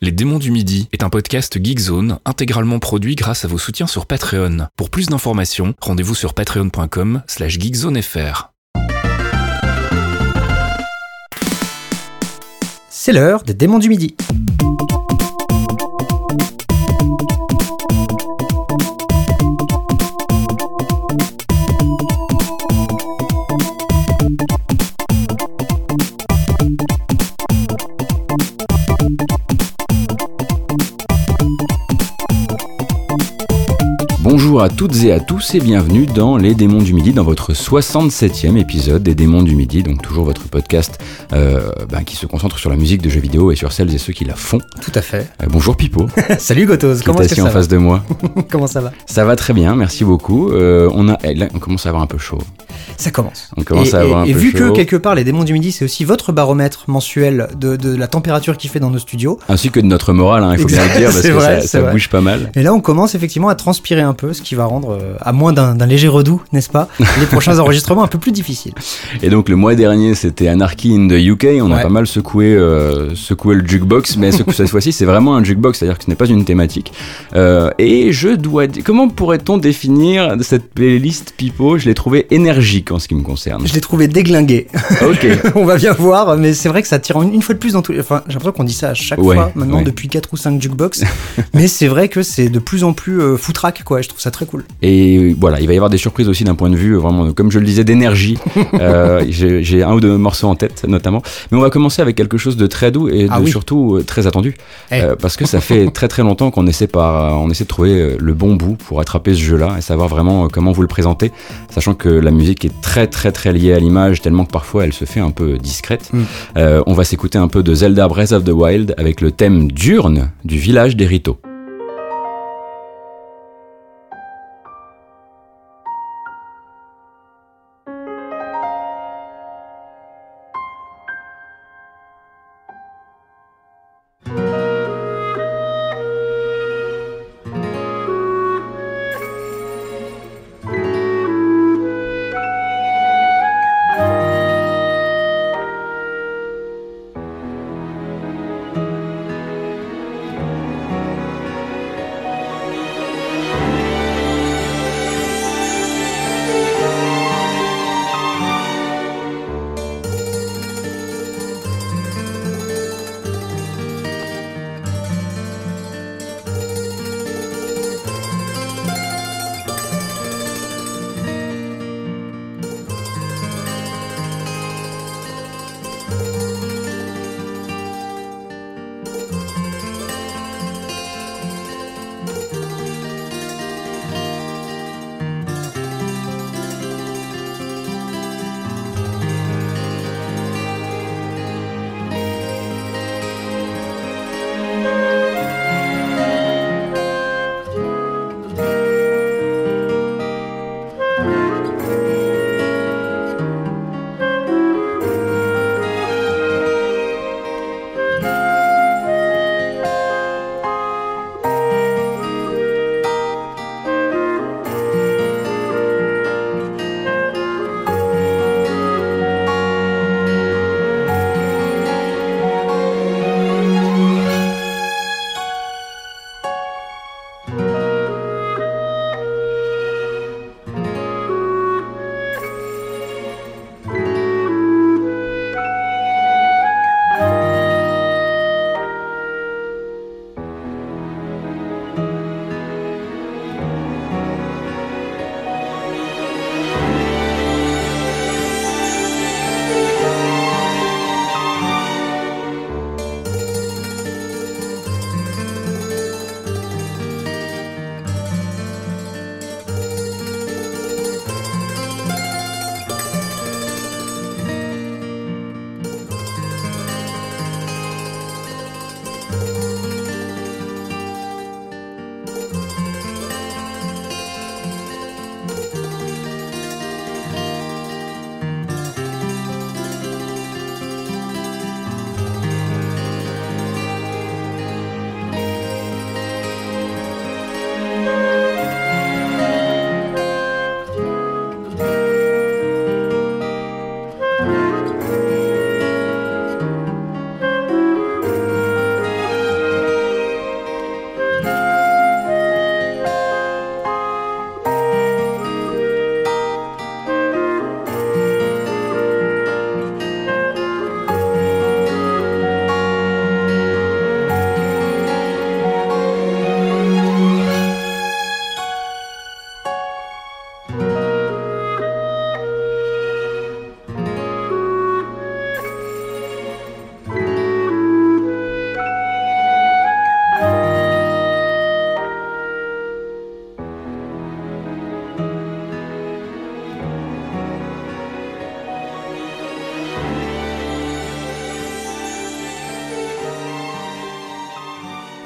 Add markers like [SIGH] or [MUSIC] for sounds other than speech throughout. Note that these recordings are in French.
Les démons du midi est un podcast Geekzone intégralement produit grâce à vos soutiens sur Patreon. Pour plus d'informations, rendez-vous sur patreon.com slash geekzonefr. C'est l'heure des démons du midi. Bonjour à toutes et à tous et bienvenue dans Les Démons du Midi, dans votre 67e épisode des Démons du Midi, donc toujours votre podcast euh, ben, qui se concentre sur la musique de jeux vidéo et sur celles et ceux qui la font. Tout à fait. Euh, bonjour Pipo, [LAUGHS] Salut Gotos, comment est est-ce que assis ça en face de moi. va [LAUGHS] Comment ça va Ça va très bien, merci beaucoup. Euh, on, a, eh, là, on commence à avoir un peu chaud. Ça commence. On commence et, à avoir et- un et peu vu chaud. que quelque part les démons du midi c'est aussi votre baromètre mensuel de, de la température qu'il fait dans nos studios. Ainsi que de notre morale, hein, il faut bien le dire, parce [LAUGHS] que vrai, ça, ça bouge pas mal. Et là on commence effectivement à transpirer un peu, ce qui va rendre, euh, à moins d'un léger redout, n'est-ce pas, les [LAUGHS] prochains enregistrements un peu plus difficiles. Et donc le mois dernier c'était Anarchy in the UK, on a pas mal secoué, euh, secoué le jukebox, mais ce- cette fois-ci c'est vraiment un jukebox, c'est-à-dire que ce n'est pas une thématique. Euh, et je dois dire, comment pourrait-on définir cette playlist Pipo? Je l'ai trouvée énergique en ce qui me concerne. Je l'ai trouvé déglingué. Ok. [LAUGHS] on va bien voir, mais c'est vrai que ça tire une, une fois de plus dans tous les... Enfin, j'ai l'impression qu'on dit ça à chaque Ouais, fois, maintenant, ouais. depuis 4 ou 5 jukebox. [LAUGHS] mais c'est vrai que c'est de plus en plus euh, foutraque, quoi. Je trouve ça très cool. Et voilà, il va y avoir des surprises aussi d'un point de vue euh, vraiment, comme je le disais, d'énergie. [LAUGHS] Euh, J'ai un ou deux morceaux en tête notamment. Mais on va commencer avec quelque chose de très doux et de Ah oui. surtout euh, très attendu. Eh. Euh, parce que ça fait très très longtemps qu'on essaie, par, on essaie de trouver le bon bout pour attraper ce jeu-là et savoir vraiment comment vous le présenter. Sachant que la musique est très très très liée à l'image, tellement que parfois elle se fait un peu discrète. Mm. Euh, on va s'écouter un peu de Zelda Breath of the Wild avec le thème d'urne du village des Rito.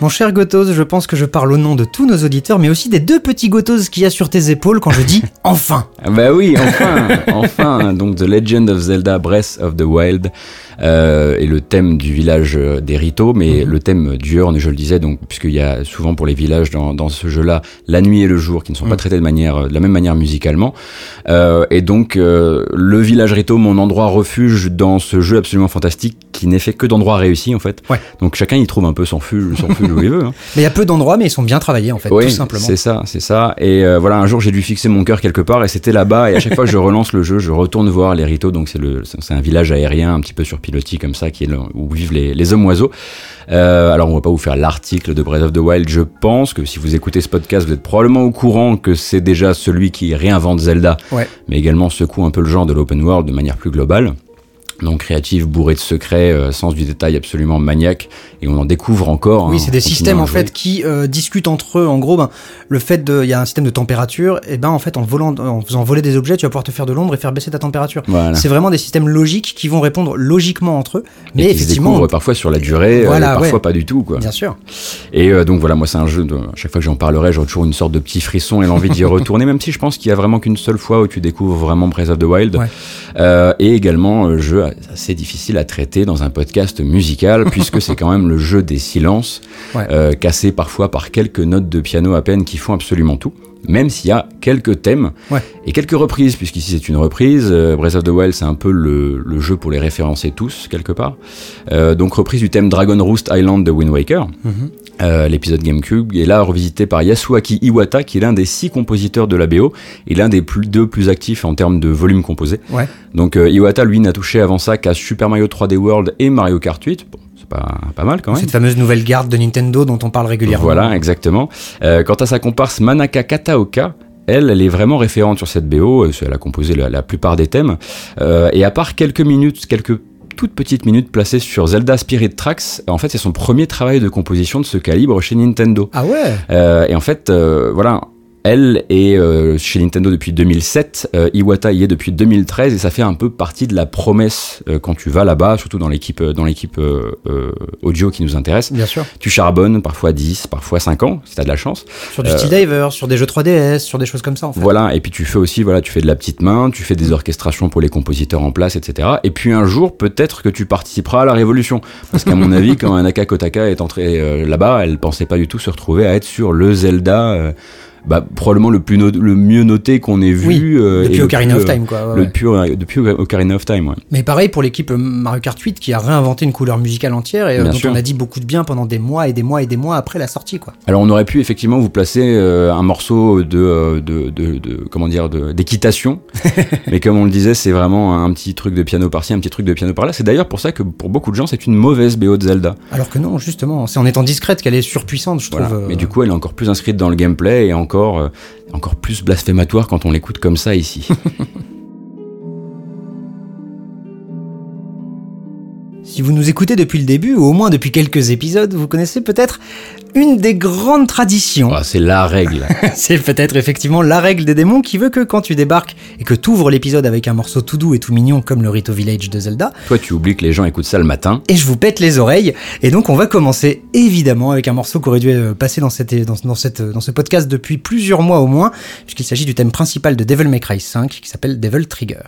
Mon cher Gotos, je pense que je parle au nom de tous nos auditeurs, mais aussi des deux petits Gotos qu'il y a sur tes épaules quand je dis [LAUGHS] enfin. Ah Bah oui, enfin, [LAUGHS] enfin. Donc The Legend of Zelda Breath of the Wild euh, est le thème du village euh, des Rito, mais le thème diurne, je le disais, donc puisqu'il y a souvent pour les villages dans, dans ce jeu-là la nuit et le jour qui ne sont pas traités de manière de la même manière musicalement. Euh, et donc euh, le village Rito, mon endroit refuge dans ce jeu absolument fantastique qui n'est fait que d'endroits réussis en fait. Ouais. Donc chacun y trouve un peu son fuge, son fuge où il veut. hein. [LAUGHS] Mais il y a peu d'endroits, mais ils sont bien travaillés en fait, Oui, tout simplement. c'est ça, c'est ça. Et euh, voilà, un jour j'ai dû fixer mon cœur quelque part et c'était là-bas. Et à chaque fois que je relance le jeu, je retourne voir les Rito. Donc c'est le, c'est un village aérien un petit peu sur pilotis comme ça, qui est le- où vivent les, les hommes oiseaux. Euh, alors on va pas vous faire l'article de Breath of the Wild. Je pense que si vous écoutez ce podcast, vous êtes probablement au courant que c'est déjà celui qui réinvente Zelda, Ouais. mais également secoue un peu le genre de l'open world de manière plus globale. Donc créative, bourré de secrets, euh, sens du détail absolument maniaque, et on en découvre encore. Oui, hein, c'est des systèmes à en fait qui euh, discutent entre eux. En gros, ben, le fait de, il y a un système de température, et ben en fait en volant, en faisant voler des objets, tu vas pouvoir te faire de l'ombre et faire baisser ta température. Voilà. C'est vraiment des systèmes logiques qui vont répondre logiquement entre eux, et mais qui se découvrent parfois sur la durée, euh, Voilà, et parfois ouais. pas du tout quoi. bien sûr. Et donc voilà, moi c'est un jeu, de, à chaque fois que j'en parlerai, j'aurai toujours une sorte de petit frisson et l'envie d'y [LAUGHS] retourner, même si je pense qu'il y a vraiment qu'une seule fois où tu découvres vraiment Breath of the Wild. Ouais. Et également, jeu assez difficile à traiter dans un podcast musical, [LAUGHS] puisque c'est quand même le jeu des silences, Ouais. euh, cassé parfois par quelques notes de piano à peine qui font absolument tout. Même s'il y a quelques thèmes Ouais. et quelques reprises, puisqu'ici c'est une reprise. Euh, Breath of the Wild, c'est un peu le, le jeu pour les référencer tous, quelque part. Euh, donc reprise du thème Dragon Roost Island de Wind Waker, Mhm. euh, l'épisode GameCube, est là revisité par Yasuaki Iwata, qui est l'un des six compositeurs de la BO et l'un des plus, deux plus actifs en termes de volume composé. Ouais. Donc Iwata, lui, n'a touché avant ça qu'à Super Mario 3D World et Mario Kart 8. Bon, c'est pas, pas mal quand même. Cette fameuse nouvelle garde de Nintendo dont on parle régulièrement. Voilà, exactement. Euh, quant à sa comparse Manaka Kataoka, elle, elle est vraiment référente sur cette BO. euh, Elle a composé la, la plupart des thèmes. Euh, et à part quelques minutes, quelques toutes petites minutes placées sur Zelda Spirit Tracks, en fait, c'est son premier travail de composition de ce calibre chez Nintendo. Ah ouais? Euh, et en fait, euh, voilà, elle est euh, chez Nintendo depuis 2007, euh, Iwata y est depuis 2013, et ça fait un peu partie de la promesse euh, quand tu vas là-bas, surtout dans l'équipe euh, dans l'équipe euh, euh, audio qui nous intéresse. Bien sûr. Tu charbonnes parfois 10, parfois 5 ans, si t'as de la chance. Sur du Steel Diver, sur des jeux 3DS, sur des choses comme ça en fait. Voilà, et puis tu fais aussi, voilà, tu fais de la petite main, tu fais des orchestrations pour les compositeurs en place, etc. Et puis un jour, peut-être que tu participeras à la révolution. Parce qu'à mon [LAUGHS] avis, quand Anaka Kotaka est entrée euh, là-bas, elle pensait pas du tout se retrouver à être sur le Zelda, euh, bah, probablement le, plus no- le mieux noté qu'on ait vu. Oui, euh, Depuis le Ocarina plus, of euh, Time quoi. ouais, Le ouais. depuis, depuis Ocarina of Time, ouais. Mais pareil pour l'équipe euh, Mario Kart 8 qui a réinventé une couleur musicale entière et euh, dont sûr. on a dit beaucoup de bien pendant des mois et des mois et des mois après la sortie quoi. Alors on aurait pu effectivement vous placer euh, un morceau de, euh, de, de, de- comment dire d'équitation, [LAUGHS] mais comme on le disait, c'est vraiment un petit truc de piano par-ci, un petit truc de piano par-là. C'est d'ailleurs pour ça que pour beaucoup de gens, c'est une mauvaise BO de Zelda. Alors que non, justement, c'est en étant discrète qu'elle est surpuissante, je trouve. euh, Mais du coup, elle est encore plus inscrite dans le gameplay et encore, euh, encore plus blasphématoire quand on l'écoute comme ça ici. [LAUGHS] Si vous nous écoutez depuis le début, ou au moins depuis quelques épisodes, vous connaissez peut-être une des grandes traditions. Ah, c'est la règle. [LAUGHS] C'est peut-être effectivement la règle des démons qui veut que quand tu débarques et que tu ouvres l'épisode avec un morceau tout doux et tout mignon comme le Rito Village de Zelda, Toi, tu oublies que les gens écoutent ça le matin. et je vous pète les oreilles. Et donc on va commencer évidemment avec un morceau qui aurait dû euh, passer dans, cette, dans, dans, cette, dans ce podcast depuis plusieurs mois au moins, puisqu'il s'agit du thème principal de Devil May Cry 5 qui s'appelle Devil Trigger.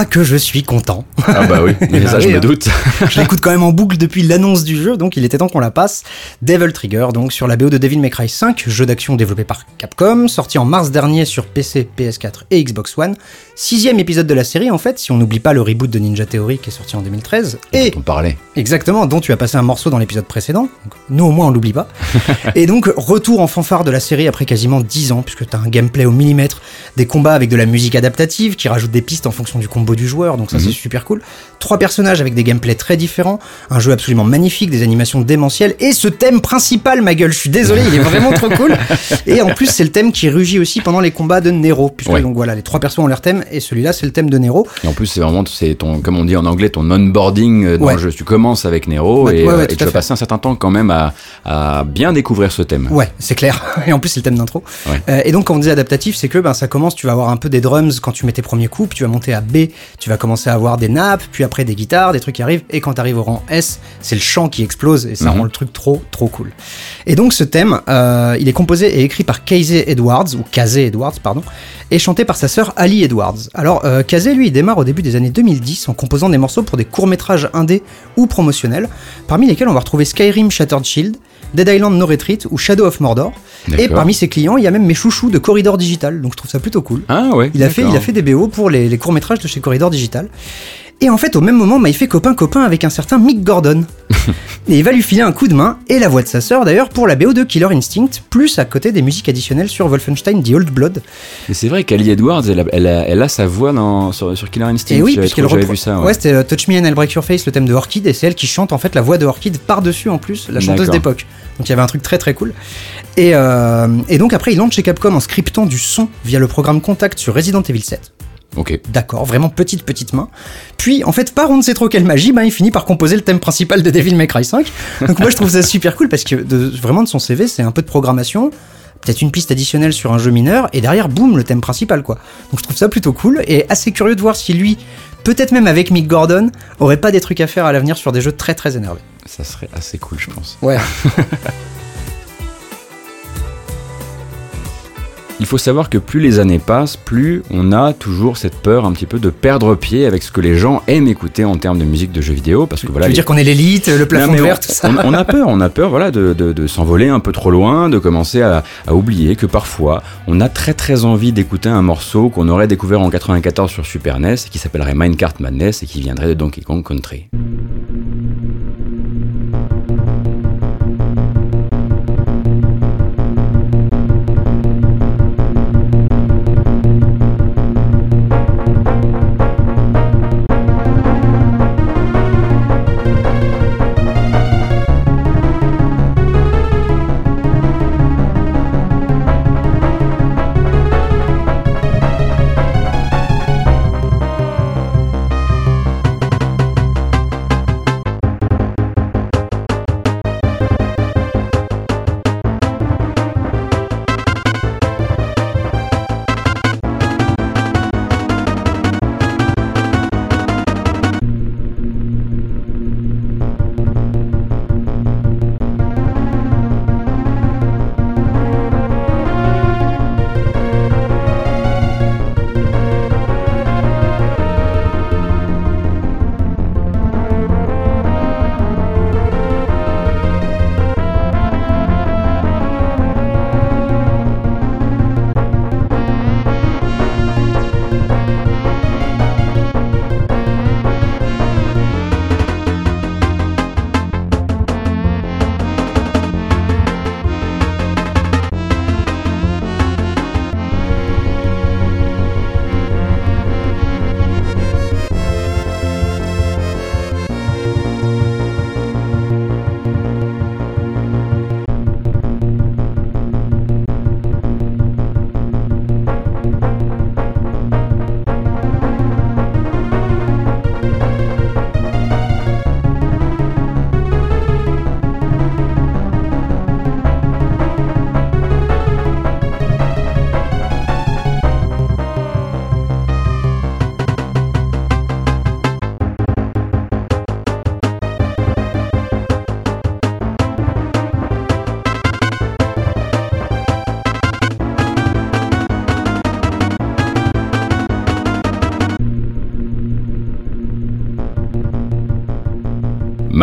Ah, que je suis content. Ah bah oui, [LAUGHS] mais ça je me hein. doute. [LAUGHS] je l'écoute quand même en boucle depuis l'annonce du jeu, donc il était temps qu'on la passe. Devil Trigger, donc sur la BO de Devil May Cry 5, jeu d'action développé par Capcom, sorti en mars dernier sur PC, PS4 et Xbox One. Sixième épisode de la série en fait, si on n'oublie pas le reboot de Ninja Theory qui est sorti en 2013. Et On parlait. Exactement, dont tu as passé un morceau dans l'épisode précédent. Donc, nous au moins on l'oublie pas. [LAUGHS] et donc retour en fanfare de la série après quasiment 10 ans, puisque tu as un gameplay au millimètre, des combats avec de la musique adaptative qui rajoute des pistes en fonction du combo du joueur, donc ça Mhm. c'est super cool. Trois personnages avec des gameplays très différents, un jeu absolument magnifique, des animations démentielles, et ce thème principal, ma gueule, je suis désolé, il est vraiment trop cool. [LAUGHS] Et en plus c'est le thème qui rugit aussi pendant les combats de Nero, puisque Ouais. donc voilà, les trois persos ont leur thème, et celui-là c'est le thème de Nero. Et en plus, c'est vraiment, c'est ton, comme on dit en anglais, ton onboarding euh, dans Ouais. le jeu. Tu commences avec Nero Ouais, et, euh, et tu vas passer un certain temps quand même à, à bien découvrir ce thème. Ouais, c'est clair. [LAUGHS] Et en plus, c'est le thème d'intro. Euh, et donc, quand on dit adaptatif, c'est que ben, ça commence, tu vas avoir un peu des drums quand tu mets tes premiers coups, puis tu vas monter à B, tu vas commencer à avoir des nappes, puis après des guitares, des trucs qui arrivent, et quand tu arrives au rang S, c'est le chant qui explose, et ça Mhm. rend le truc trop, trop cool. Et donc, ce thème, euh, il est composé et écrit par Casey Edwards, ou Casey Edwards, pardon, et chanté par sa sœur Ali Edwards. Alors, euh, Casey, lui, il démarre au début des années 2010 en composant des morceaux pour des courts-métrages indés ou promotionnels, parmi lesquels on va retrouver Skyrim Shattered Shield, Dead Island No Retreat ou Shadow of Mordor. Et parmi ses clients, il y a même mes chouchous de Corridor Digital, donc je trouve ça plutôt cool. Ah ouais. Il a, fait, il a fait des BO pour les, les courts-métrages de chez Corridor Digital. Et en fait, au même moment, bah, il fait copain-copain avec un certain Mick Gordon. [LAUGHS] et il va lui filer un coup de main, et la voix de sa sœur d'ailleurs, pour la BO de Killer Instinct, plus à côté des musiques additionnelles sur Wolfenstein The Old Blood. Mais c'est vrai qu'Ali Edwards, elle a, elle, a, elle a sa voix dans, sur, sur Killer Instinct. Et oui, J'avais puisqu'elle repre- vu ça. Ouais, Ouais. c'était euh, Touch Me and I'll Break Your Face, le thème de Orchid, et c'est elle qui chante en fait la voix de Orchid par-dessus en plus, la chanteuse d'époque. Donc il y avait un truc très très cool. Et, euh, et donc après, il entre chez Capcom en scriptant du son via le programme Contact sur Resident Evil 7. Ok. D'accord, vraiment petite petite main. Puis en fait, par on ne sait trop quelle magie, ben, il finit par composer le thème principal de Devil May Cry 5. Donc moi je trouve ça super cool parce que de, vraiment de son CV, c'est un peu de programmation, peut-être une piste additionnelle sur un jeu mineur, et derrière, boum, le thème principal quoi. Donc je trouve ça plutôt cool et assez curieux de voir si lui, peut-être même avec Mick Gordon, aurait pas des trucs à faire à l'avenir sur des jeux très très énervés. Ça serait assez cool, je pense. Ouais. [LAUGHS] Il faut savoir que plus les années passent, plus on a toujours cette peur un petit peu de perdre pied avec ce que les gens aiment écouter en termes de musique de jeux vidéo. Parce que voilà, tu veux les- dire qu'on est l'élite, le plafond Non, verre, tout ça. On, on a peur, on a peur, voilà, de, de- de s'envoler un peu trop loin, de commencer à, à oublier que parfois on a très très envie d'écouter un morceau qu'on aurait découvert en 94 sur Super NES et qui s'appellerait Minecraft Madness et qui viendrait de Donkey Kong Country.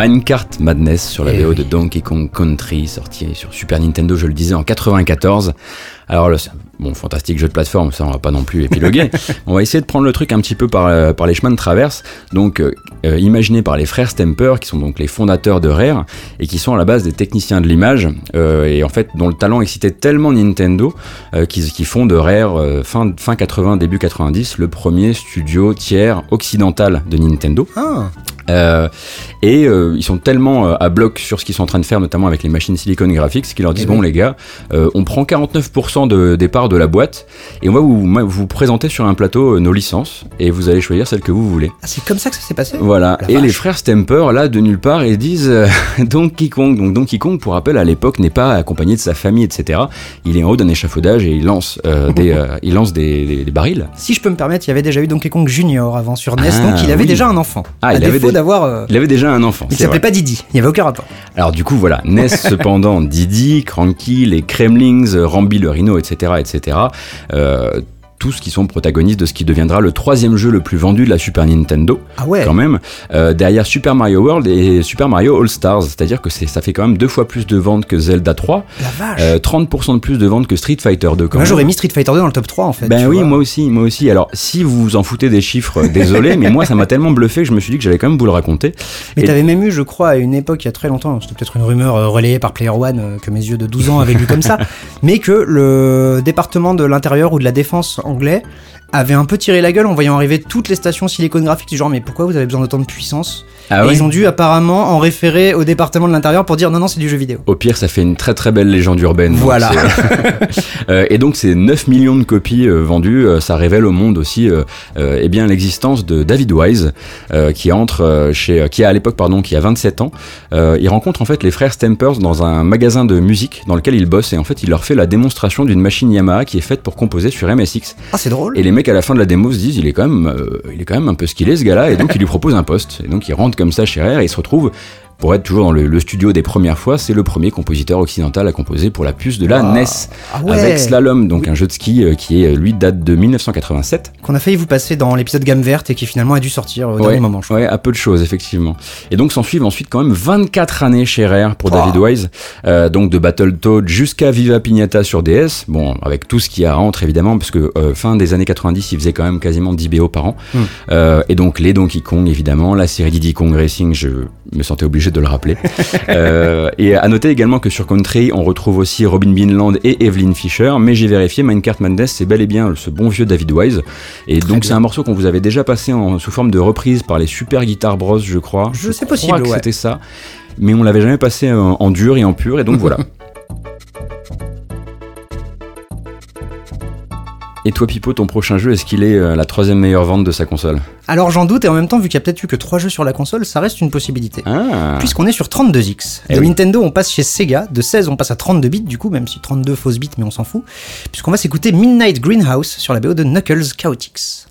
Minecart Madness sur la Eh VO oui. de Donkey Kong Country, sorti sur Super Nintendo, je le disais, en 94. Alors un bon, fantastique jeu de plateforme, ça on va pas non plus épiloguer. [LAUGHS] on va essayer de prendre le truc un petit peu par, euh, par les chemins de traverse. Donc, euh, euh, imaginé par les frères Stemper, qui sont donc les fondateurs de Rare, et qui sont à la base des techniciens de l'image, euh, et en fait, dont le talent excitait tellement Nintendo, euh, qu'ils qu'ils font de Rare, fin, fin 80, début 90, le premier studio tiers occidental de Nintendo. Ah, Euh, et euh, ils sont tellement euh, à bloc sur ce qu'ils sont en train de faire, notamment avec les machines Silicon Graphics, qu'ils leur disent Eh bon les gars, on prend 49% de départ de la boîte et on va vous, vous présenter sur un plateau nos licences et vous allez choisir celle que vous voulez. Ah, c'est comme ça que ça s'est passé? Voilà. La et vache. les frères Stemper là de nulle part ils disent [LAUGHS] Donkey Kong. Donc Donkey Kong pour rappel à l'époque n'est pas accompagné de sa famille etc. Il est en haut d'un échafaudage et il lance des il lance des, des- des barils. Si je peux me permettre, il y avait déjà eu Donkey Kong Junior avant sur NES, Ah, donc il avait oui. déjà un enfant. Ah, il avait des- d'avoir. euh, Il avait déjà un enfant. Il s'appelait pas Didi, il n'y avait aucun rapport. Alors du coup voilà, NES [LAUGHS] cependant, Didi, Cranky, les Kremlings, Rambi le Rhino, etc., etc. Euh, tous qui sont protagonistes de ce qui deviendra le troisième jeu le plus vendu de la Super Nintendo, Ah ouais quand même, euh, derrière Super Mario World et Super Mario All Stars. C'est-à-dire que c'est, ça fait quand même deux fois plus de ventes que Zelda 3, La vache euh, 30% de plus de ventes que Street Fighter 2 quand Moi j'aurais mis Street Fighter 2 dans le top 3 en fait. Ben oui, vois. moi aussi, moi aussi. Alors, si vous vous en foutez des chiffres, euh, désolé, [LAUGHS] mais moi, ça m'a tellement bluffé que je me suis dit que j'allais quand même vous le raconter. Mais Et- t'avais même eu, je crois, à une époque, il y a très longtemps, c'était peut-être une rumeur euh, relayée par Player One euh, que mes yeux de 12 ans avaient lu comme ça, [LAUGHS] mais que le département de l'intérieur ou de la défense anglais avait un peu tiré la gueule en voyant arriver toutes les stations Silicon Graphics du genre mais pourquoi vous avez besoin d'autant de puissance? Ah Et ouais ils ont dû apparemment en référer au département de l'intérieur pour dire non non c'est du jeu vidéo. Au pire, ça fait une très très belle légende urbaine. donc Voilà. c'est- Euh, [LAUGHS] et donc, ces 9 millions de copies euh, vendues, euh, ça révèle au monde aussi euh, euh, eh bien l'existence de David Wise, euh, qui entre euh, chez, euh, qui a à l'époque pardon, qui a 27 ans. Euh, il rencontre en fait les frères Stempers dans un magasin de musique dans lequel il bosse et en fait il leur fait la démonstration d'une machine Yamaha qui est faite pour composer sur MSX. Ah c'est drôle. Et les mecs à la fin de la démo se disent il est quand même, euh, il est quand même un peu skillé ce gars-là et donc il lui propose un poste. Et donc il rentre comme ça chez Rare et il se retrouve pour être toujours dans le, le studio des premières fois, c'est le premier compositeur occidental à composer pour la puce de la Ah. NES Ah ouais. avec Slalom, donc un jeu de ski euh, qui est lui date de 1987. Qu'on a failli vous passer dans l'épisode Gamme Verte et qui finalement a dû sortir au Ouais, dernier moment. Je crois. ouais, à peu de choses effectivement. Et donc s'en suivent ensuite quand même 24 années chez Rare pour Oh. David Wise, euh, donc de Battletoad jusqu'à Viva Pignata sur DS. Bon, avec tout ce qu'il y a entre évidemment, parce que euh, fin des années 90, il faisait quand même quasiment 10 BO par an. Hmm. Euh, et donc les Donkey Kong évidemment, la série Diddy Kong Racing, je me sentais obligé de le rappeler. [LAUGHS] Euh, et à noter également que sur Country, on retrouve aussi Robin Binland et Evelyn Fisher, mais j'ai vérifié, Minecart Madness, c'est bel et bien ce bon vieux David Wise. Et donc c'est un morceau qu'on vous avait déjà passé en, sous forme de reprise par les Super Guitar Bros, je crois. Je- c'est crois possible, que ouais. c'était ça. Mais on l'avait jamais passé en, en dur et en pur, et donc voilà. [LAUGHS] Et toi, Pipo, ton prochain jeu, est-ce qu'il est euh, la troisième meilleure vente de sa console? Alors j'en doute et en même temps vu qu'il y a peut-être eu que 3 jeux sur la console, ça reste une possibilité. Ah Puisqu'on est sur 32X. Eh de oui. Nintendo, on passe chez Sega. De 16, on passe à 32 bits, du coup, même si 32 fausses bits, mais on s'en fout. Puisqu'on va s'écouter Midnight Greenhouse sur la BO de Knuckles Chaotix.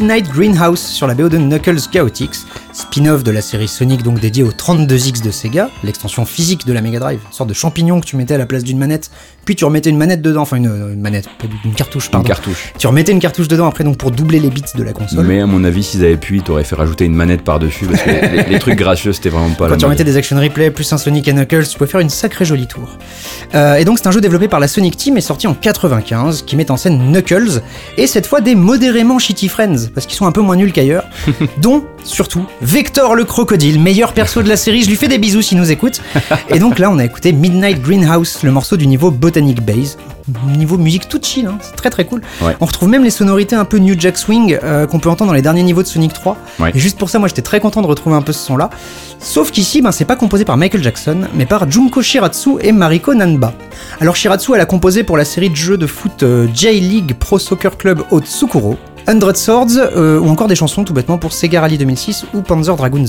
Midnight Greenhouse sur la BO de Knuckles Chaotix, spin-off de la série Sonic donc dédié au 32X de Sega, l'extension physique de la Mega Drive, une sorte de champignon que tu mettais à la place d'une manette, puis tu remettais une manette dedans, enfin une, une manette, une cartouche, Une pardon. cartouche. Tu remettais une cartouche dedans après donc pour doubler les bits de la console. Mais à mon avis, s'ils avaient pu, ils t'auraient fait rajouter une manette par-dessus parce que les, les trucs gracieux, c'était vraiment pas Quand la tu remettais des action replay plus un Sonic et Knuckles, tu pouvais faire une sacrée jolie tour. Euh, et donc c'est un jeu développé par la Sonic Team et sorti en 95 qui met en scène Knuckles et cette fois des modérément shitty friends parce qu'ils sont un peu moins nuls qu'ailleurs, [LAUGHS] dont surtout Vector le crocodile, meilleur perso de la série, je lui fais des bisous s'il nous écoute. Et donc là on a écouté Midnight Greenhouse, le morceau du niveau Botanic Base. Niveau musique tout chill, hein, c'est très très cool. Ouais. On retrouve même les sonorités un peu New Jack Swing euh, qu'on peut entendre dans les derniers niveaux de Sonic 3. Ouais. Et juste pour ça, moi j'étais très content de retrouver un peu ce son-là. Sauf qu'ici, ben, c'est pas composé par Michael Jackson, mais par Junko Shiratsu et Mariko Nanba. Alors Shiratsu, elle a composé pour la série de jeux de foot euh, J-League Pro Soccer Club Otsukuro, 100 Swords, euh, ou encore des chansons tout bêtement pour Sega Rally 2006 ou Panzer Dragoon 2.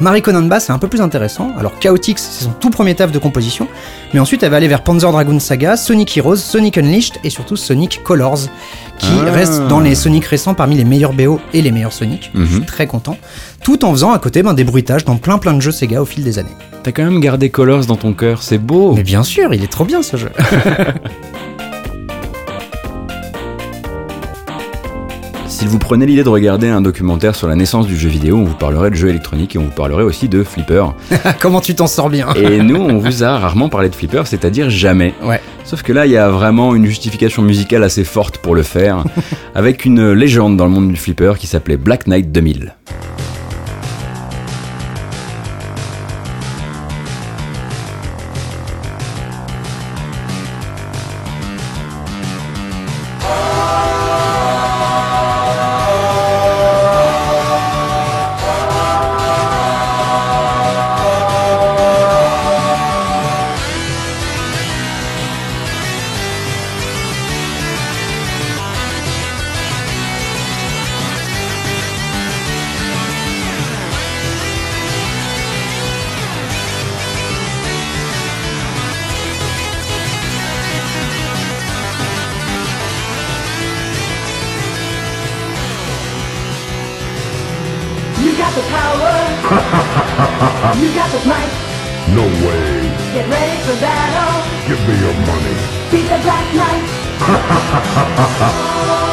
Mariko Nanba, c'est un peu plus intéressant. Alors Chaotix, c'est son tout premier taf de composition, mais ensuite elle va aller vers Panzer Dragoon Saga, Sonic Heroes, Sonic Unleashed et surtout Sonic Colors, qui Ah. reste dans les Sonic récents parmi les meilleurs BO et les meilleurs Sonic. Je suis Mhm. très content. Tout en faisant à côté ben, des bruitages dans plein plein de jeux Sega au fil des années. T'as quand même gardé Colors dans ton cœur, c'est beau. Mais bien sûr, il est trop bien ce jeu. [LAUGHS] Si vous prenez l'idée de regarder un documentaire sur la naissance du jeu vidéo, on vous parlerait de jeux électroniques et on vous parlerait aussi de Flipper. [LAUGHS] Comment tu t'en sors bien Et nous, on vous a rarement parlé de Flipper, c'est-à-dire jamais. Ouais. Sauf que là, il y a vraiment une justification musicale assez forte pour le faire, [LAUGHS] avec une légende dans le monde du Flipper qui s'appelait Black Knight 2000. You got the might. No way. Get ready for battle. Give me your money. Beat the Black Knight. [LAUGHS]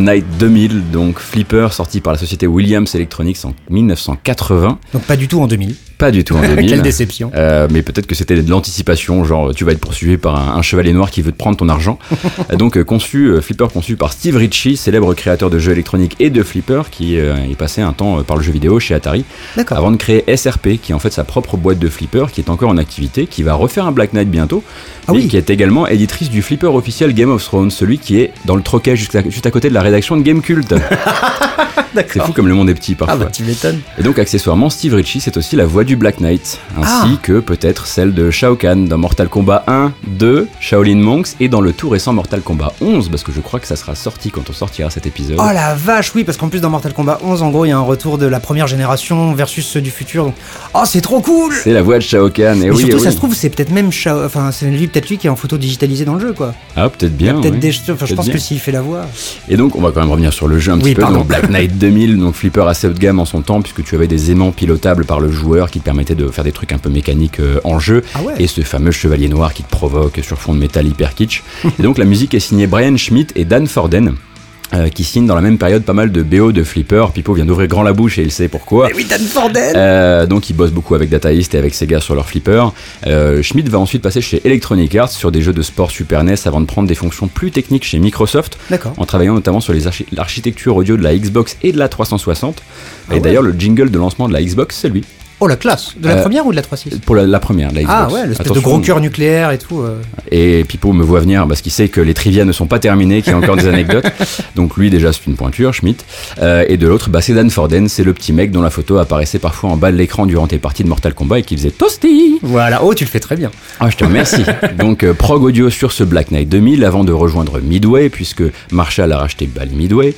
Knight 2000, donc Flipper, sorti par la société Williams Electronics en 1980. Donc pas du tout en 2000. Pas du tout en [LAUGHS] 2000. Quelle déception. Euh, mais peut-être que c'était de l'anticipation, genre tu vas être poursuivi par un, un chevalier noir qui veut te prendre ton argent. [LAUGHS] Donc euh, conçu, euh, Flipper conçu par Steve Ritchie, célèbre créateur de jeux électroniques et de Flipper, qui euh, est passé un temps par le jeu vidéo chez Atari, D'accord. avant de créer SRP, qui est en fait sa propre boîte de Flipper, qui est encore en activité, qui va refaire un Black Knight bientôt, Ah oui. qui est également éditrice du Flipper officiel Game of Thrones, celui qui est dans le troquet juste à, juste à côté de la rédaction de Game Cult. [LAUGHS] C'est fou comme le monde est petit Ah parfois. bah tu m'étonnes. Et donc accessoirement, Steve Ritchie, c'est aussi la voix du Black Knight, ainsi Ah. que peut-être celle de Shao Kahn dans Mortal Kombat 1, 2, Shaolin Monks et dans le tout récent Mortal Kombat 11, parce que je crois que ça sera sorti quand on sortira cet épisode. Oh la vache, oui, parce qu'en plus dans Mortal Kombat 11, en gros, il y a un retour de la première génération versus ceux du futur. Donc... Oh, c'est trop cool C'est la voix de Shao Kahn, et Et oui, surtout, ça se trouve, c'est peut-être même Shao... Enfin, c'est lui, peut-être lui qui est en photo digitalisée dans le jeu, quoi. Ah, peut-être bien. peut-être des... Enfin, je pense bien. que s'il fait la voix... Et donc, on va quand même revenir sur le jeu un Oui, petit peu. Donc, Black Knight 2000, donc flipper assez haut de gamme en son temps, puisque tu avais des aimants pilotables par le joueur qui te permettaient de faire des trucs un peu mécaniques euh, en jeu. Ah ouais Et ce fameux chevalier noir qui te provoque sur fond de métal hyper kitsch. [LAUGHS] et donc, la musique est signée Brian Schmidt et Dan Forden. Euh, qui signent dans la même période pas mal de BO de flipper. Pipo vient d'ouvrir grand la bouche et il sait pourquoi. Mais oui, Dan Forden Euh, donc il bosse beaucoup avec Data East et avec Sega sur leur flipper. Euh, Schmidt va ensuite passer chez Electronic Arts sur des jeux de sport Super NES avant de prendre des fonctions plus techniques chez Microsoft, D'accord. en travaillant notamment sur l'architecture audio de la Xbox et de la 360. Ah et ouais. d'ailleurs le jingle de lancement de la Xbox c'est lui. Oh, la classe De la Euh, première ou de la 3.6 Pour la, la première, la Xbox. Ah ouais, l'espèce de gros cœur nucléaire et tout. euh. Et Pipo me voit venir parce qu'il sait que les trivia ne sont pas terminés, qu'il y a encore des [LAUGHS] anecdotes. Donc lui déjà c'est une pointure, Schmidt. Euh, et de l'autre, bah, c'est Dan Forden, c'est le petit mec dont la photo apparaissait parfois en bas de l'écran durant tes parties de Mortal Kombat et qui faisait Toasty Voilà, oh, tu le fais très bien. Ah, je te remercie. [LAUGHS] Donc, prog audio sur ce Black Knight 2000 avant de rejoindre Midway, puisque Marshall a racheté Ball Midway.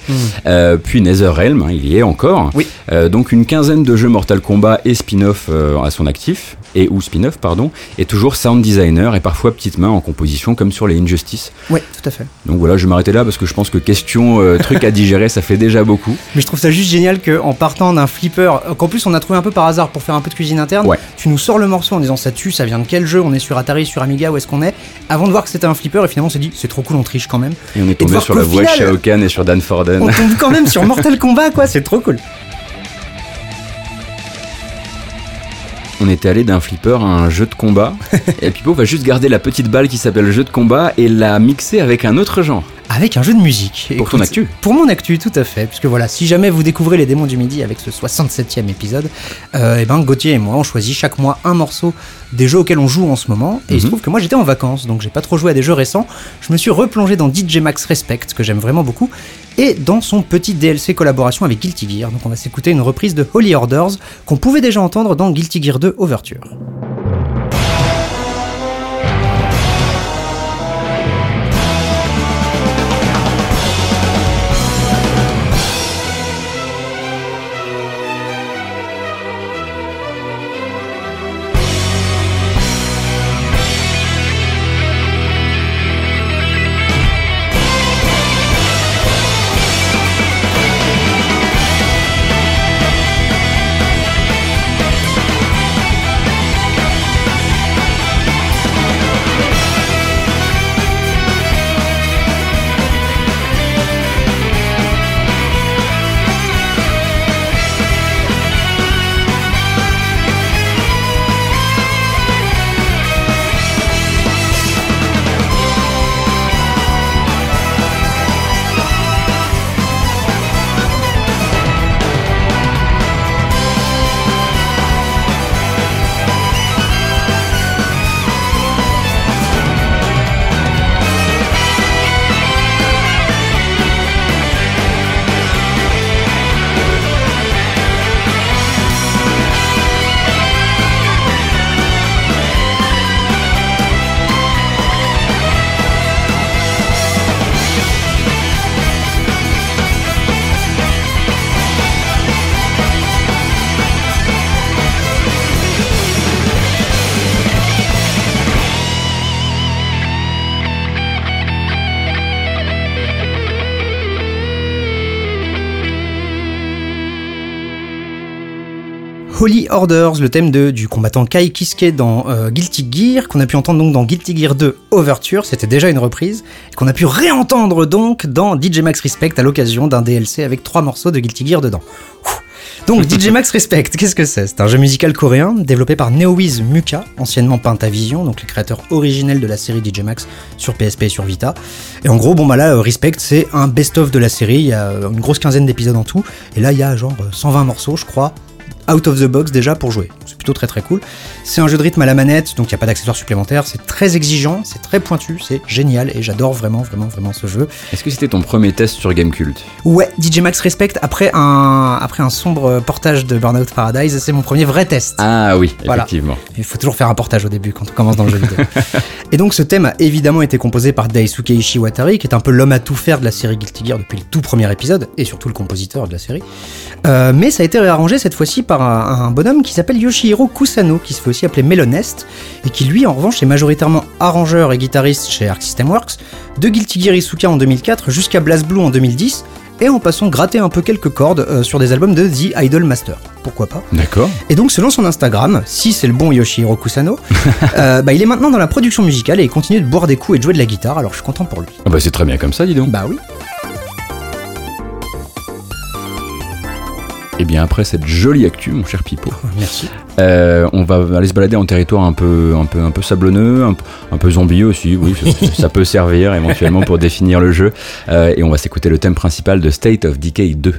Euh, puis NetherRealm, hein, il y est encore. Oui. Donc, une quinzaine de jeux Mortal Kombat et spin-off euh, à son actif, et ou spin-off, pardon, et toujours sound designer et parfois petite main en composition, comme sur les Injustice. Ouais, tout à fait. Donc voilà, je vais m'arrêter là parce que je pense que question, euh, truc à digérer, ça fait déjà beaucoup. [LAUGHS] Mais je trouve ça juste génial qu'en partant d'un flipper, euh, qu'en plus on a trouvé un peu par hasard pour faire un peu de cuisine interne, Ouais. tu nous sors le morceau en disant ça tue, ça vient de quel jeu, on est sur Atari, sur Amiga, où est-ce qu'on est Avant de voir que c'était un flipper, et finalement on s'est dit c'est trop cool, on triche quand même. Et on est tombé sur la voix de Shao Kahn et sur Dan Forden. On tombe quand même sur [LAUGHS] Mortal Kombat, quoi, c'est trop cool. On était allé d'un flipper à un jeu de combat. [LAUGHS] et Pipo va juste garder la petite balle qui s'appelle jeu de combat et la mixer avec un autre genre. Avec un jeu de musique. Pour ton actu. Pour mon actu, tout à fait. Puisque voilà, si jamais vous découvrez les démons du midi avec ce 67e épisode, euh, et ben Gauthier et moi, on choisit chaque mois un morceau des jeux auxquels on joue en ce moment. Et il se Mhm. trouve que moi j'étais en vacances, donc j'ai pas trop joué à des jeux récents. Je me suis replongé dans DJ Max Respect, que j'aime vraiment beaucoup, et dans son petit DLC collaboration avec Guilty Gear. Donc on va s'écouter une reprise de Holy Orders qu'on pouvait déjà entendre dans Guilty Gear 2 Overture. Holy Orders, le thème de, du combattant Kai Kiske dans euh, Guilty Gear, qu'on a pu entendre donc dans Guilty Gear 2 Overture, c'était déjà une reprise, qu'on a pu réentendre donc dans DJ Max Respect à l'occasion d'un DLC avec trois morceaux de Guilty Gear dedans. Donc DJ Max Respect, qu'est-ce que c'est? C'est un jeu musical coréen développé par NeoWiz Muka, anciennement Pentavision, donc les créateurs originels de la série DJ Max sur PSP et sur Vita. Et en gros, bon bah là, euh, Respect, c'est un best-of de la série, il y a euh, une grosse quinzaine d'épisodes en tout, et là il y a genre euh, 120 morceaux, je crois, out of the box déjà pour jouer. C'est plutôt très très cool. C'est un jeu de rythme à la manette, donc il n'y a pas d'accessoires supplémentaires. C'est très exigeant, c'est très pointu, c'est génial et j'adore vraiment, vraiment, vraiment ce jeu. Est-ce que c'était ton premier test sur Gamecult? Ouais, DJ Max Respect, après un, après un sombre portage de Burnout Paradise, c'est mon premier vrai test. Ah oui, effectivement. Il faut toujours faire un portage au début quand on commence dans le jeu vidéo. [LAUGHS] et donc ce thème a évidemment été composé par Daisuke Ishiwatari, qui est un peu l'homme à tout faire de la série Guilty Gear depuis le tout premier épisode, et surtout le compositeur de la série. Euh, mais ça a été réarrangé cette fois-ci par un, un bonhomme qui s'appelle Yoshihiro Kusano, qui se fait aussi appeler Melonest, et qui lui en revanche est majoritairement arrangeur et guitariste chez Arc System Works, de Guilty Gear Isuka en 2004 jusqu'à BlazBlue en 2010, et en passant gratter un peu quelques cordes euh, sur des albums de The Idol Master. Pourquoi pas? D'accord. et donc, selon son Instagram, si c'est le bon Yoshihiro Kusano, [LAUGHS] euh, bah, il est maintenant dans la production musicale et il continue de boire des coups et de jouer de la guitare, alors je suis content pour lui. Ah bah c'est très bien comme ça, dis donc. Bah oui. Et bien après cette jolie actu, mon cher Pipo, [LAUGHS] Merci. euh, on va aller se balader en territoire un peu, un peu, un peu sablonneux, un, peu- un peu zombie aussi. Oui, ça, ça peut servir éventuellement pour [LAUGHS] définir le jeu. Euh, et on va s'écouter le thème principal de State of Decay 2.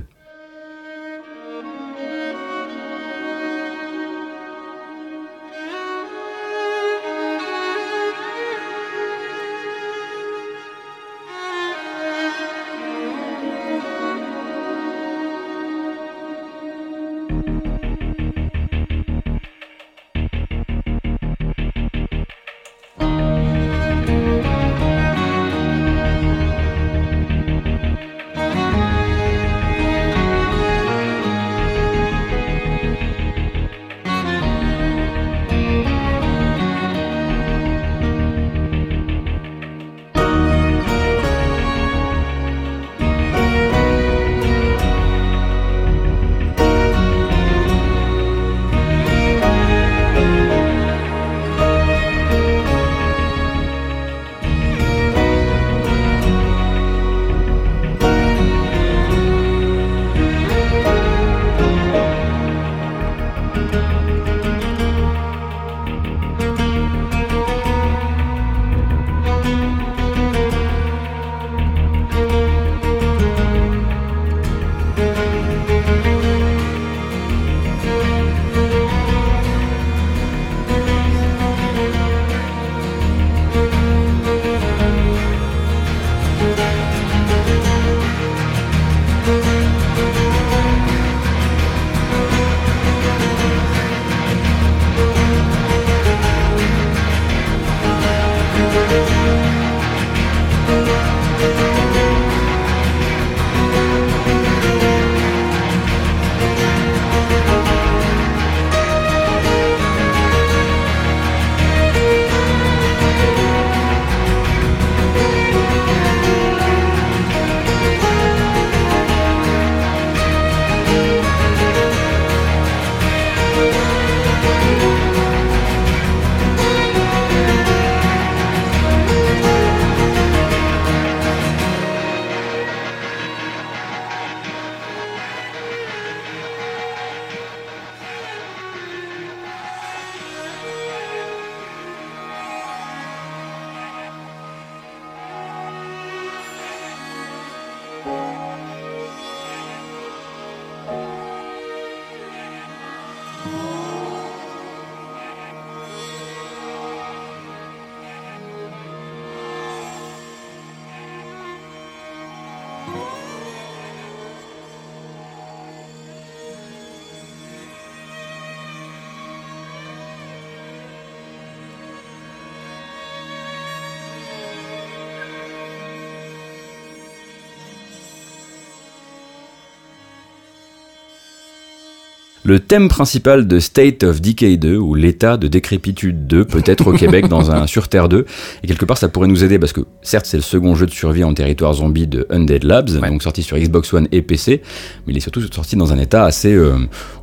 Thème principal de State of Decay 2, ou l'état de décrépitude 2, peut-être au Québec dans un [LAUGHS] sur Terre 2. Et quelque part, ça pourrait nous aider parce que, certes, c'est le second jeu de survie en territoire zombie de Undead Labs, donc sorti sur Xbox One et PC, mais il est surtout sorti dans un état assez, euh,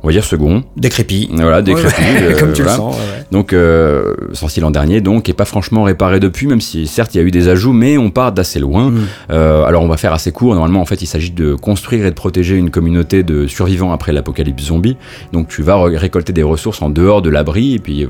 on va dire, second. Décrépit. Voilà, décrépit. euh, Comme tu voilà. le sens. Donc, euh, sorti l'an dernier, donc, et pas franchement réparé depuis, même si certes il y a eu des ajouts, mais on part d'assez loin. Mm. Euh, alors, on va faire assez court. Normalement, en fait, il s'agit de construire et de protéger une communauté de survivants après l'apocalypse zombie. Donc tu vas récolter des ressources en dehors de l'abri, et puis euh,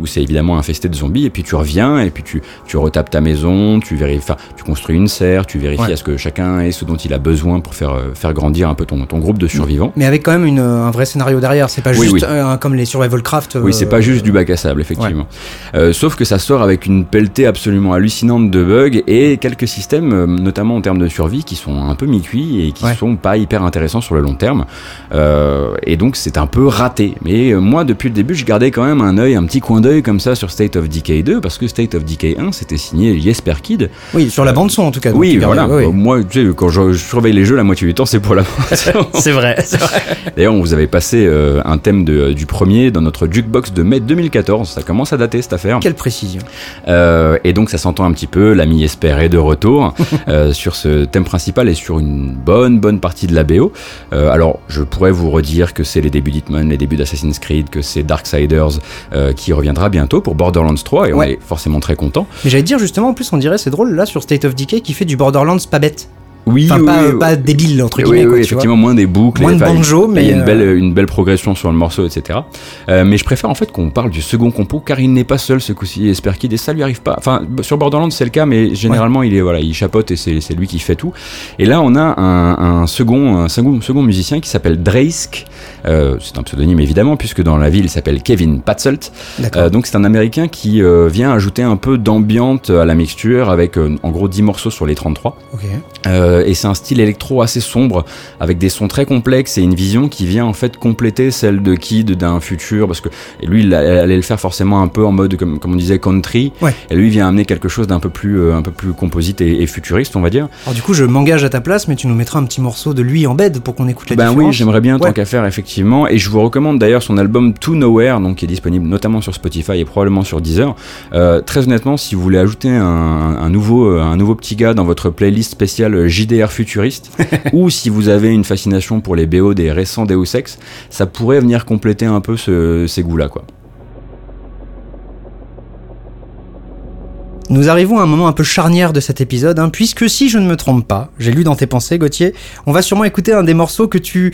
où c'est évidemment infesté de zombies, et puis tu reviens, et puis tu, tu retapes ta maison, tu vérifies, tu construis une serre, tu vérifies Ouais. à ce que chacun ait ce dont il a besoin pour faire, euh, faire grandir un peu ton, ton groupe de survivants. Mais avec quand même une, un vrai scénario derrière. C'est pas Oui, juste oui. euh, comme les Survival Craft. Oui, c'est pas juste du bac à effectivement. Euh, sauf que ça sort avec une pelletée absolument hallucinante de bugs et quelques systèmes, euh, notamment en termes de survie, qui sont un peu mi-cuits et qui Ouais. sont pas hyper intéressants sur le long terme. Euh, et donc c'est un peu raté. Mais moi, depuis le début, je gardais quand même un œil, un petit coin d'œil comme ça sur State of Decay 2, parce que State of Decay 1, c'était signé Jesper Kid. Oui, sur la bande son en tout cas. oui, voilà. ouais. Moi, tu sais, quand je, je surveille les jeux, la moitié du temps, c'est pour la [LAUGHS] C'est vrai, c'est vrai. D'ailleurs, on vous avait passé euh, un thème de- du premier dans notre jukebox de mai 2014. Ça commence à dater cette affaire. Quelle précision. Euh, et donc ça s'entend un petit peu, l'ami Esper est de retour [LAUGHS] euh, sur ce thème principal et sur une bonne bonne partie de la BO. Euh, alors je pourrais vous redire que c'est les débuts d'Hitman, les débuts d'Assassin's Creed, que c'est Darksiders qui reviendra bientôt pour Borderlands 3 et on Ouais. est forcément très content. Mais j'allais dire justement, en plus, on dirait, c'est drôle, là, sur State of Decay, qui fait du Borderlands pas bête. Oui, Enfin, oui, pas, oui, pas débile, entre guillemets, oui, quoi, tu effectivement, moins des boucles. Moins et, de banjo, il y a mais, une belle, euh, une belle progression sur le morceau, etc. Euh, mais je préfère en fait qu'on parle du second compo car il n'est pas seul ce coup-ci, Esper Kid, et ça lui arrive pas. Enfin, sur Borderlands c'est le cas, mais généralement il est voilà, il chapote et c'est c'est lui qui fait tout. Et là on a un, un second, un second, second musicien qui s'appelle Draisk. Euh, c'est un pseudonyme évidemment puisque dans la ville il s'appelle Kevin. Euh, donc c'est un Américain qui vient ajouter un peu d'ambiance à la mixture avec en gros 10 morceaux sur les 33. Ok. Euh, et c'est un style électro assez sombre, avec des sons très complexes et une vision qui vient en fait compléter celle de Kid d'un futur, parce que lui il allait le faire forcément un peu en mode comme, comme on disait country, Ouais. et lui vient amener quelque chose d'un peu plus euh, un peu plus composite et, et futuriste on va dire. Alors du coup, je m'engage à ta place, mais tu nous mettras un petit morceau de lui en bed pour qu'on écoute la Ben différence. oui, j'aimerais bien tant Ouais. qu'à faire effectivement, et je vous recommande d'ailleurs son album To Nowhere, donc qui est disponible notamment sur Spotify et probablement sur Deezer. Euh, très honnêtement, si vous voulez ajouter un, un nouveau un nouveau petit gars dans votre playlist spéciale JDR futuriste, [LAUGHS] ou si vous avez une fascination pour les BO des récents Deus Ex, ça pourrait venir compléter un peu ce- ces goûts-là, quoi. Nous arrivons à un moment un peu charnière de cet épisode, hein, puisque si je ne me trompe pas, j'ai lu dans tes pensées, Gauthier, on va sûrement écouter un des morceaux que tu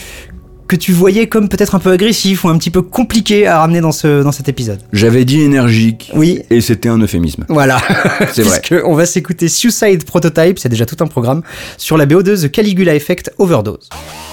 que tu voyais comme peut-être un peu agressif ou un petit peu compliqué à ramener dans ce dans cet épisode. J'avais dit énergique, Oui. et c'était un euphémisme. Voilà, [LAUGHS] C'est vrai. puisque on va s'écouter Suicide Prototype, c'est déjà tout un programme sur la BO de The Caligula Effect Overdose.「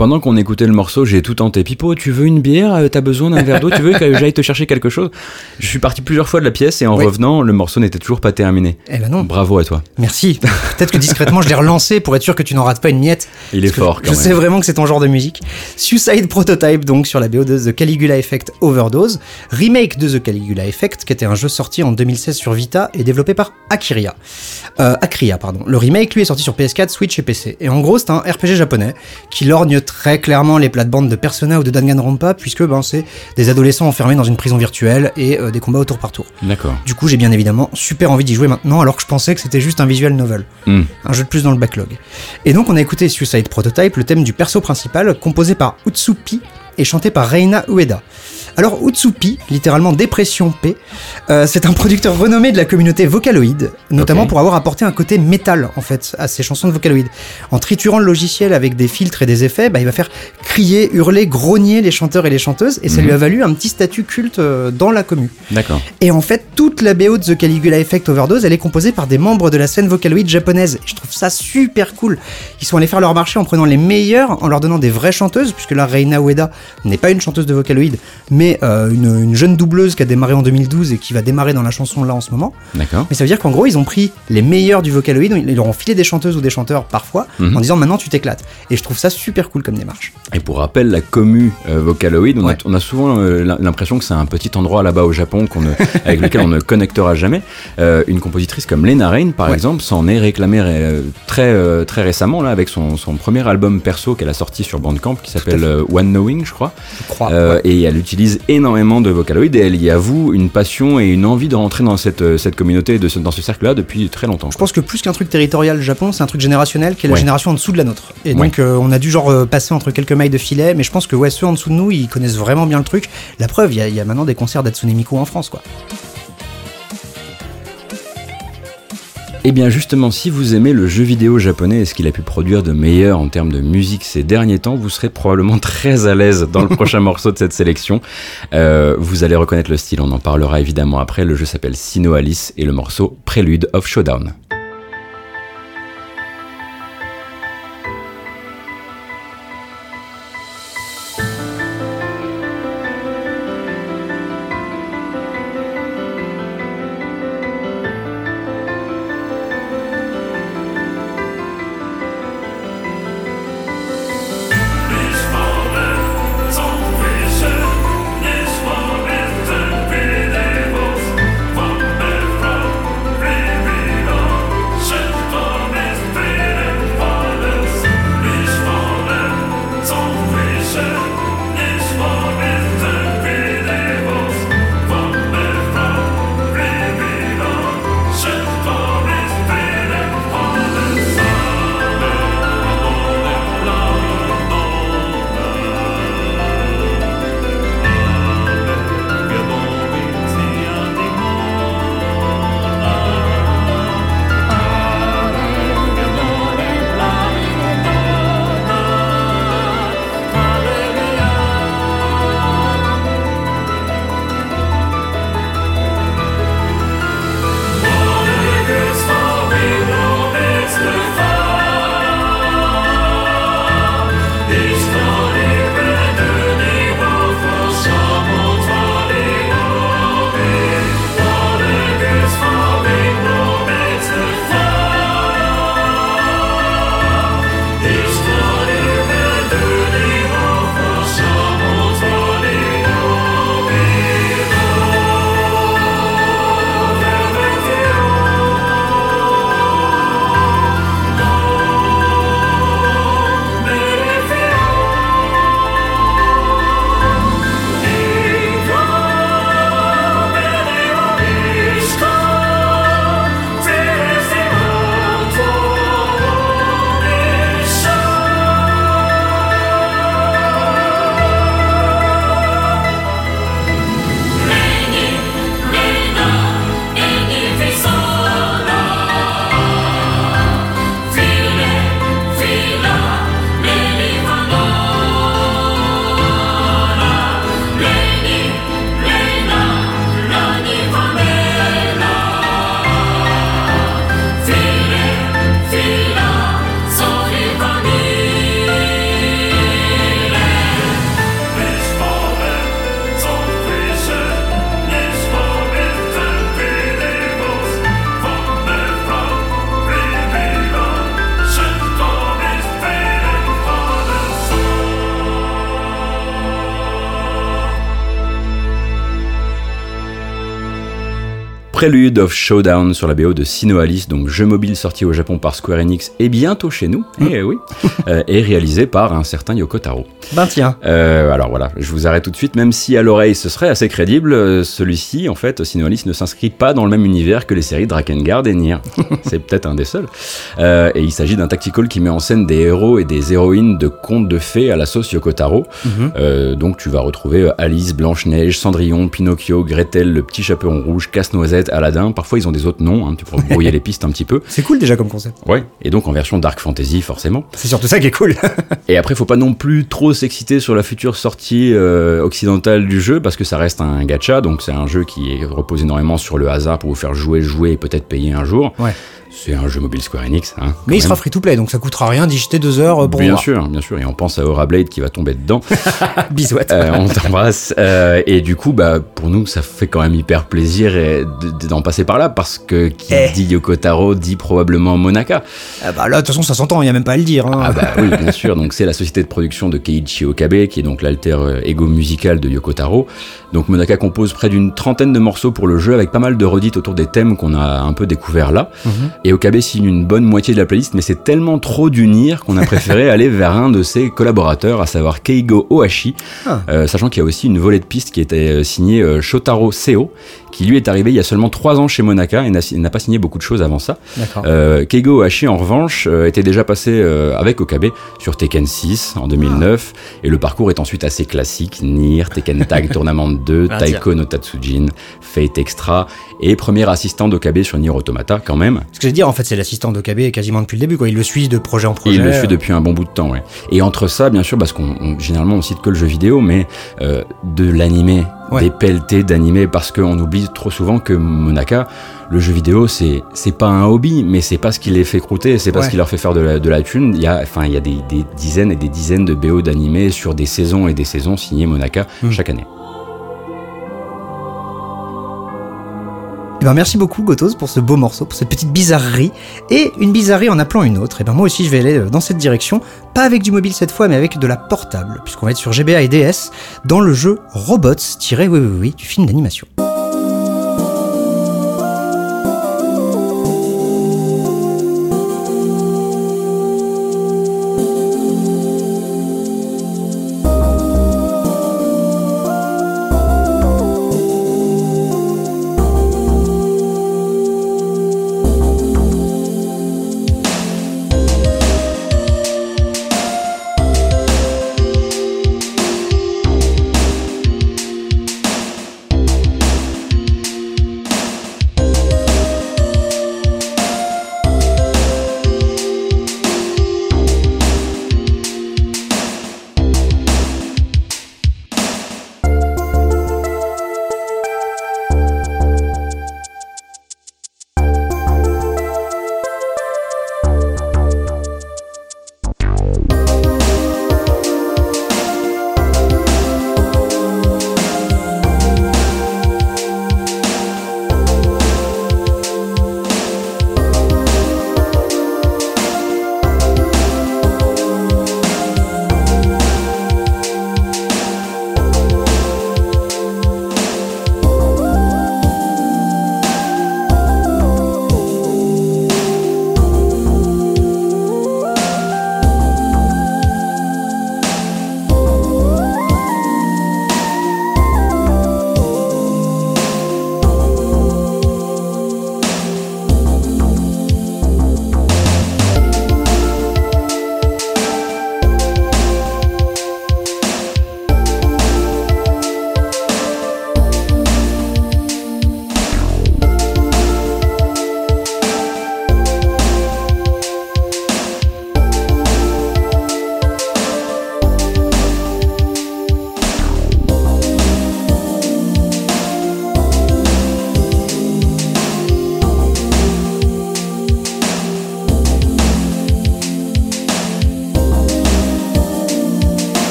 Pendant qu'on écoutait le morceau, j'ai tout tenté. Pipo, tu veux une bière? Euh, T'as besoin d'un verre d'eau? Tu veux que j'aille te chercher quelque chose? Je suis parti plusieurs fois de la pièce et en Oui. revenant, le morceau n'était toujours pas terminé. Eh ben non. Bravo à toi. Merci. Peut-être que discrètement, je l'ai relancé pour être sûr que tu n'en rates pas une miette. Il est fort quand Je même. sais vraiment que c'est ton genre de musique. Suicide Prototype, donc sur la BO de The Caligula Effect Overdose. Remake de The Caligula Effect, qui était un jeu sorti en 2016 sur Vita et développé par Akiria. Euh, Akria, pardon. Le remake, lui, est sorti sur PS4, Switch et PC. Et en gros, c'est un RPG japonais qui lorgne très clairement les plates-bandes de Persona ou de Danganronpa, puisque ben, c'est des adolescents enfermés dans une prison virtuelle et euh, des combats au tour par tour. D'accord. Du coup, j'ai bien évidemment super envie d'y jouer maintenant, alors que je pensais que c'était juste un visual novel. Hmm. Un jeu de plus dans le backlog. Et donc, on a écouté Suicide Prototype, le thème du perso principal, composé par Utsupi et chanté par Reina Ueda. Alors, Utsupi, littéralement dépression P, euh, c'est un producteur renommé de la communauté Vocaloid, notamment pour avoir apporté un côté métal, en fait, à ses chansons de Vocaloid. En triturant le logiciel avec des filtres et des effets, bah, il va faire crier, hurler, grogner les chanteurs et les chanteuses, et ça Mhm. lui a valu un petit statut culte euh, dans la commu. D'accord. Et en fait, toute la BO de The Caligula Effect Overdose, elle est composée par des membres de la scène Vocaloid japonaise. Et je trouve ça super cool. Ils sont allés faire leur marché en prenant les meilleurs, en leur donnant des vraies chanteuses, puisque là, Reina Ueda n'est pas une chanteuse de Vocaloid, mais euh, une, une jeune doubleuse qui a démarré en 2012 et qui va démarrer dans la chanson là en ce moment. D'accord. Mais ça veut dire qu'en gros, ils ont pris les meilleurs du Vocaloid, ils leur ont filé des chanteuses ou des chanteurs parfois, Mhm. en disant maintenant tu t'éclates. Et je trouve ça super cool comme démarche. Et pour rappel, la commu euh, Vocaloid, on, Ouais. a, on a souvent euh, l'im- l'impression que c'est un petit endroit là-bas au Japon qu'on [LAUGHS] avec lequel on ne connectera jamais. Euh, une compositrice comme Lena Rain, par Ouais. exemple, s'en est réclamée très, très récemment là, avec son, son premier album perso qu'elle a sorti sur Bandcamp qui s'appelle One Knowing, je crois. Je crois. Ouais. Et elle utilise énormément de Vocaloid et elle y avoue une passion et une envie de rentrer dans cette, euh, cette communauté, de ce- dans ce cercle-là depuis très longtemps. Je pense que plus qu'un truc territorial Japon, c'est un truc générationnel qui est la Ouais. génération en dessous de la nôtre. Et Ouais. donc euh, on a dû genre euh, passer entre quelques mailles de filet, mais je pense que ouais, ceux en dessous de nous, ils connaissent vraiment bien le truc. La preuve, il y, a- il y a maintenant des concerts d'Hatsune Miku en France, quoi. Eh bien justement, si vous aimez le jeu vidéo japonais et ce qu'il a pu produire de meilleur en termes de musique ces derniers temps, vous serez probablement [LAUGHS] très à l'aise dans le [LAUGHS] prochain morceau de cette sélection. Euh, vous allez reconnaître le style, on en parlera évidemment après. Le jeu s'appelle Sino Alice et le morceau Prélude of Showdown. Prelude of Showdown sur la BO de Sino Alice, donc jeu mobile sorti au Japon par Square Enix et bientôt chez nous, eh oui, euh, et réalisé par un certain Yoko Taro. Ben tiens. Euh, alors voilà, je vous arrête tout de suite, même si à l'oreille ce serait assez crédible, euh, celui-ci, en fait, Sino Alice ne s'inscrit pas dans le même univers que les séries Drakengard et Nier. [LAUGHS] C'est peut-être un des seuls. Euh, et il s'agit d'un tactical qui met en scène des héros et des héroïnes de contes de fées à la sauce Yoko Taro. Euh, donc tu vas retrouver euh, Alice, Blanche-Neige, Cendrillon, Pinocchio, Gretel, le petit chaperon rouge, Casse-Noisette, Aladdin. Parfois ils ont des autres noms, hein, tu pourras brouiller [LAUGHS] les pistes un petit peu. C'est cool déjà comme concept. Ouais, et donc en version Dark Fantasy forcément. C'est surtout ça qui est cool. [LAUGHS] Et après, faut pas non plus trop s'exciter sur la future sortie euh, occidentale du jeu parce que ça reste un gacha, donc c'est un jeu qui repose énormément sur le hasard pour vous faire jouer, jouer et peut-être payer un jour. Ouais. C'est un jeu mobile Square Enix. Hein, Mais il sera free to play, donc ça coûtera rien d'y jeter deux heures euh, pour Bien voir. sûr, bien sûr, et on pense à Aura Blade qui va tomber dedans. [LAUGHS] Bisouette. Euh, on t'embrasse. Euh, et du coup, bah, pour nous, ça fait quand même hyper plaisir d'en passer par là parce que qui Eh. dit Yoko Taro dit probablement Monaka. Ah bah là, de toute façon, ça s'entend, il y a même pas à le dire. hein. Ah bah oui, [LAUGHS] bien sûr. Donc c'est la société de production de Keiichi Okabe, qui est donc l'alter euh, ego musical de Yoko Taro. Donc Monaka compose près d'une trentaine de morceaux pour le jeu, avec pas mal de redites autour des thèmes qu'on a un peu découvert là. Et Okabe signe une bonne moitié de la playlist, mais c'est tellement trop d'unir qu'on a préféré [LAUGHS] aller vers un de ses collaborateurs, à savoir Keigo Ohashi, Ah. euh, sachant qu'il y a aussi une volée de pistes qui était euh, signée euh, Shotaro Seo, qui lui est arrivé il y a seulement trois ans chez Monaka et n'a pas signé beaucoup de choses avant ça. Euh, Keigo Ohashi, en revanche, euh, était déjà passé euh, avec Okabe sur Tekken 6 en 2009, et le parcours est ensuite assez classique. Nier, Tekken Tag [LAUGHS] Tournament 2, Ah, Taiko no Tatsujin, Fate Extra, et premier assistant d'Okabe sur Nier Automata quand même. Que veux dire, en fait, c'est l'assistant d'Okabe quasiment depuis le début, quoi. Il le suit de projet en Et projet. il le suit depuis un bon bout de temps, ouais. Et entre ça, bien sûr, parce qu'on on- généralement on cite que le jeu vidéo, mais euh, de l'animé, Ouais. des pelletés d'animé, parce qu'on oublie trop souvent que Monaka, le jeu vidéo, c'est c'est pas un hobby, mais c'est pas ce qui les fait croûter, c'est pas Ouais. ce qui leur fait faire de la, de la thune. Il y a, enfin, il y a des, des dizaines et des dizaines de BO d'animé sur des saisons et des saisons signées Monaka Hmm. chaque année. Eh ben, merci beaucoup, Gotos, pour ce beau morceau, pour cette petite bizarrerie. Et une bizarrerie en appelant une autre. Et ben, moi aussi, je vais aller euh, dans cette direction. Pas avec du mobile cette fois, mais avec de la portable. Puisqu'on va être sur GBA et DS dans le jeu Robots, tiré, oui, oui, oui, du film d'animation.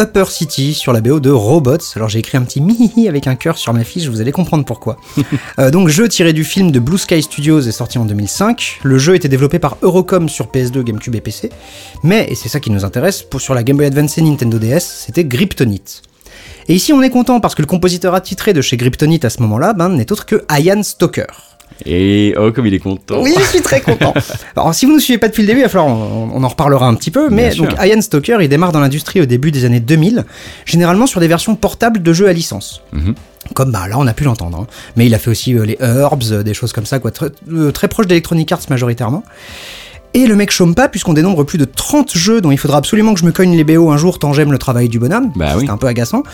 Upper City sur la BO de Robots. Alors j'ai écrit un petit mihihi avec un cœur sur ma fiche, vous allez comprendre pourquoi. [LAUGHS] Euh, donc jeu tiré du film de Blue Sky Studios est sorti en 2005. Le jeu était développé par Eurocom sur PS2, GameCube et PC. Mais, et c'est ça qui nous intéresse, pour, sur la Game Boy Advance et Nintendo DS, c'était Gryptonite. Et ici on est content parce que le compositeur attitré de chez Gryptonite à ce moment-là ben, n'est autre que Ian Stoker. Et oh, comme il est content. Oui, je suis très content. [LAUGHS] Alors, si vous ne nous suivez pas depuis le début, il va falloir, on, on en reparlera un petit peu. Mais Bien donc, sûr. Ian Stoker, il démarre dans l'industrie au début des années 2000, généralement sur des versions portables de jeux à licence. Mhm. Comme bah là, on a pu l'entendre. hein. Mais il a fait aussi euh, les Herbs, euh, des choses comme ça, quoi, très, euh, très proche d'Electronic Arts majoritairement. Et le mec chôme pas, puisqu'on dénombre plus de 30 jeux dont il faudra absolument que je me cogne les BO un jour, tant j'aime le travail du bonhomme. Bah c'est oui. un peu agaçant.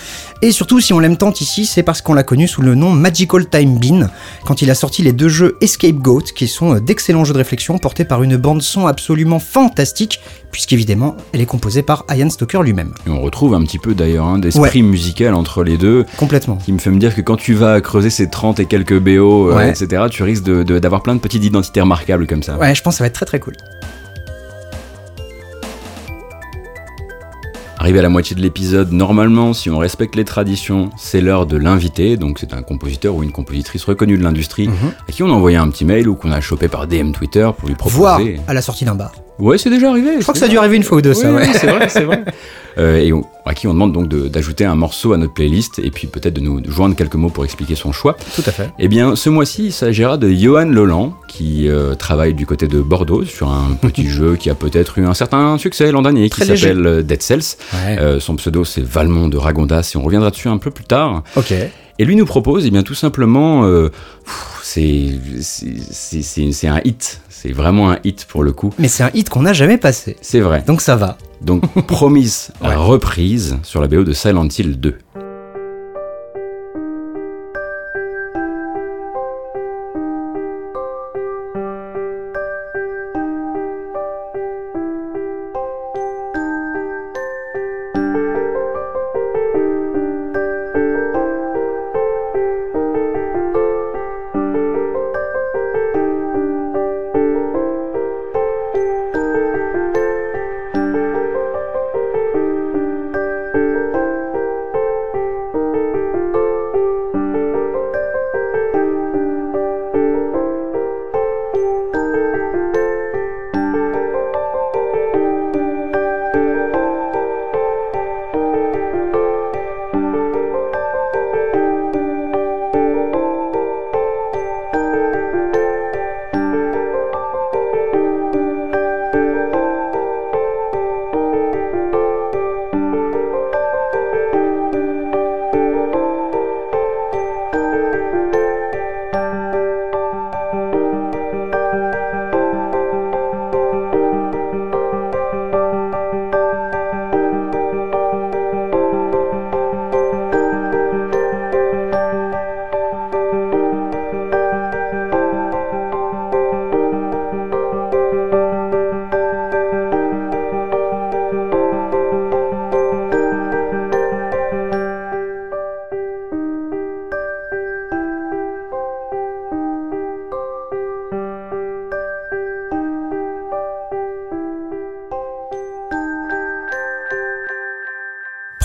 Et surtout, si on l'aime tant ici, c'est parce qu'on l'a connu sous le nom Magical Time Bean, quand il a sorti les deux jeux Escape Goat, qui sont d'excellents jeux de réflexion portés par une bande-son absolument fantastique, puisqu'évidemment, elle est composée par Ian Stoker lui-même. Et on retrouve un petit peu d'ailleurs un d'esprit musical entre les deux Complètement. qui me fait me dire que quand tu vas creuser ces 30 et quelques BO, euh, etc., tu risques de- de- d'avoir plein de petites identités remarquables comme ça. Ouais, je pense que ça va être très très cool. Arrivé à la moitié de l'épisode, normalement, si on respecte les traditions, c'est l'heure de l'invité. Donc c'est un compositeur ou une compositrice reconnue de l'industrie Mhm. à qui on a envoyé un petit mail ou qu'on a chopé par DM Twitter pour lui proposer. Voire à la sortie d'un bar. Ouais, c'est déjà arrivé. Je crois que ça a dû arriver une fois ou deux, ça, ouais. c'est vrai, c'est vrai. [LAUGHS] Euh, et on- à qui on demande donc de- d'ajouter un morceau à notre playlist et puis peut-être de nous joindre quelques mots pour expliquer son choix. Tout à fait. Eh bien, ce mois-ci, il s'agira de Johan Leland, qui euh, travaille du côté de Bordeaux sur un [LAUGHS] petit jeu qui a peut-être eu un certain succès l'an dernier, qui Très s'appelle euh, Dead Cells. Ouais. Euh, son pseudo, c'est Valmont de Ragondas, et on reviendra dessus un peu plus tard. Ok. Et lui nous propose, eh bien, tout simplement, euh, c'est un hit. C'est vraiment un hit pour le coup. Mais c'est un hit qu'on n'a jamais passé. C'est vrai. Donc ça va. Donc, promise [LAUGHS] Ouais. reprise sur la BO de Silent Hill 2.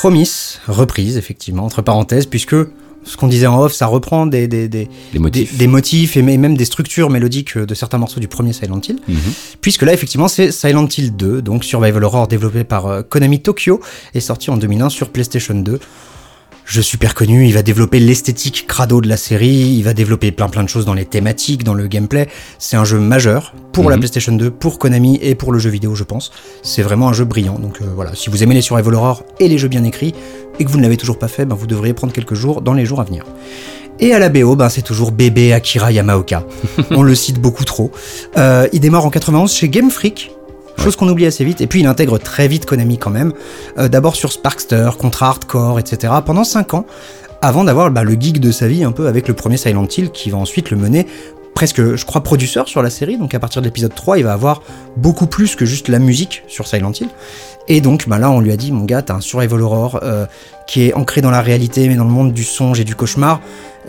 Promise, reprise, effectivement, entre parenthèses, puisque ce qu'on disait en off, ça reprend des, des, des, motifs. des motifs et même des structures mélodiques de certains morceaux du premier Silent Hill. Mhm. Puisque là, effectivement, c'est Silent Hill 2, donc Survival Horror développé par euh, Konami Tokyo et sorti en 2001 sur PlayStation 2. Jeu super connu, il va développer l'esthétique crado de la série, il va développer plein plein de choses dans les thématiques, dans le gameplay. C'est un jeu majeur pour la Mhm. PlayStation 2, pour Konami et pour le jeu vidéo, je pense. C'est vraiment un jeu brillant. Donc euh, voilà, si vous aimez les Survival Horror et les jeux bien écrits, et que vous ne l'avez toujours pas fait, ben, vous devriez prendre quelques jours dans les jours à venir. Et à la BO, ben, c'est toujours bébé Akira Yamaoka. [LAUGHS] On le cite beaucoup trop. Euh, il démarre en 91 chez Game Freak. Chose qu'on oublie assez vite, et puis il intègre très vite Konami quand même. Euh, D'abord sur Sparkster, Contra Hardcore, etc. pendant 5 ans, avant d'avoir bah, le geek de sa vie un peu avec le premier Silent Hill qui va ensuite le mener presque, je crois, producteur sur la série. Donc à partir de l'épisode 3, il va avoir beaucoup plus que juste la musique sur Silent Hill. Et donc bah, là, on lui a dit, mon gars, t'as un survival horror euh, qui est ancré dans la réalité, mais dans le monde du songe et du cauchemar.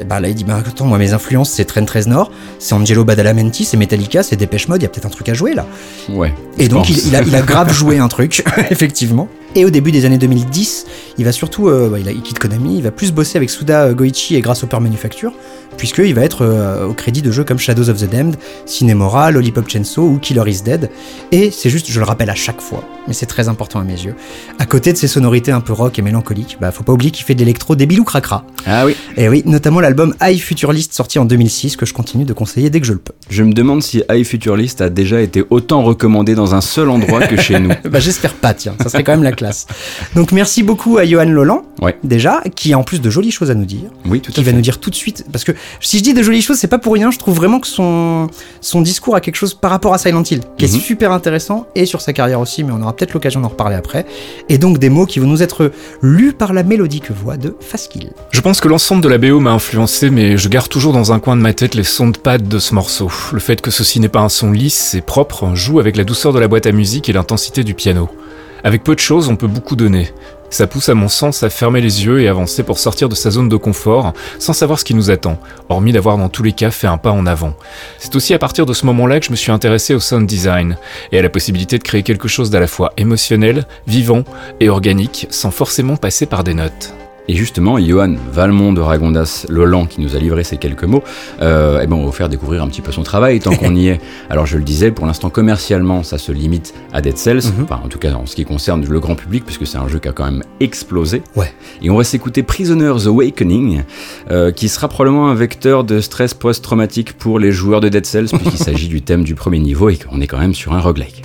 Et bah là, il dit, bah attends, moi, mes influences, c'est Train 13 Nord, c'est Angelo Badalamenti, c'est Metallica, c'est Dépêche Mode, il y a peut-être un truc à jouer là. Ouais. Et donc, pense. il, il a, il a grave [LAUGHS] joué un truc, [LAUGHS] effectivement. Et au début des années 2010, il va surtout, euh, bah, il, a, il quitte Konami, il va plus bosser avec Suda euh, Goichi et grâce Grasshopper Manufacture, puisqu'il va être euh, au crédit de jeux comme Shadows of the Damned, Cinemora, Lollipop Chainsaw ou Killer is Dead. Et c'est juste, je le rappelle à chaque fois, mais c'est très important à mes yeux. À côté de ses sonorités un peu rock et mélancoliques, bah faut pas oublier qu'il fait de l'électro débile ou cracra. Ah oui. Et oui, notamment l'album High Futurist sorti en 2006 que je continue de conseiller dès que je le peux. Je me demande si High Futurist a déjà été autant recommandé dans un seul endroit que chez nous. [LAUGHS] bah j'espère pas, tiens, ça serait quand même la classe. Donc merci beaucoup à Johan Lolan, Ouais. déjà, qui a en plus de jolies choses à nous dire. Oui, tout à qui va nous dire tout de suite parce que si je dis de jolies choses c'est pas pour rien je trouve vraiment que son son discours a quelque chose par rapport à Silent Hill qui est Mhm. super intéressant et sur sa carrière aussi mais on aura peut-être l'occasion d'en reparler après et donc des mots qui vont nous être lus par la mélodique voix de Faskill Je pense que l'ensemble de la BO m'a influencé, mais je garde toujours dans un coin de ma tête les sons de pad de ce morceau. Le fait que ceci n'est pas un son lisse et propre joue avec la douceur de la boîte à musique et l'intensité du piano. Avec peu de choses, on peut beaucoup donner. Ça pousse à mon sens à fermer les yeux et avancer pour sortir de sa zone de confort, sans savoir ce qui nous attend, hormis d'avoir dans tous les cas fait un pas en avant. C'est aussi à partir de ce moment-là que je me suis intéressé au sound design, et à la possibilité de créer quelque chose d'à la fois émotionnel, vivant et organique, sans forcément passer par des notes. Et justement, Johan Valmont de Ragondas Lolan, qui nous a livré ces quelques mots, euh, eh ben, on va vous faire découvrir un petit peu son travail tant qu'on y est. [LAUGHS] Alors je le disais, pour l'instant commercialement, ça se limite à Dead Cells, Mhm. enfin en tout cas en ce qui concerne le grand public, puisque c'est un jeu qui a quand même explosé. Ouais. Et on va s'écouter Prisoner's Awakening, euh, qui sera probablement un vecteur de stress post-traumatique pour les joueurs de Dead Cells, puisqu'il [LAUGHS] s'agit du thème du premier niveau et qu'on est quand même sur un roguelike.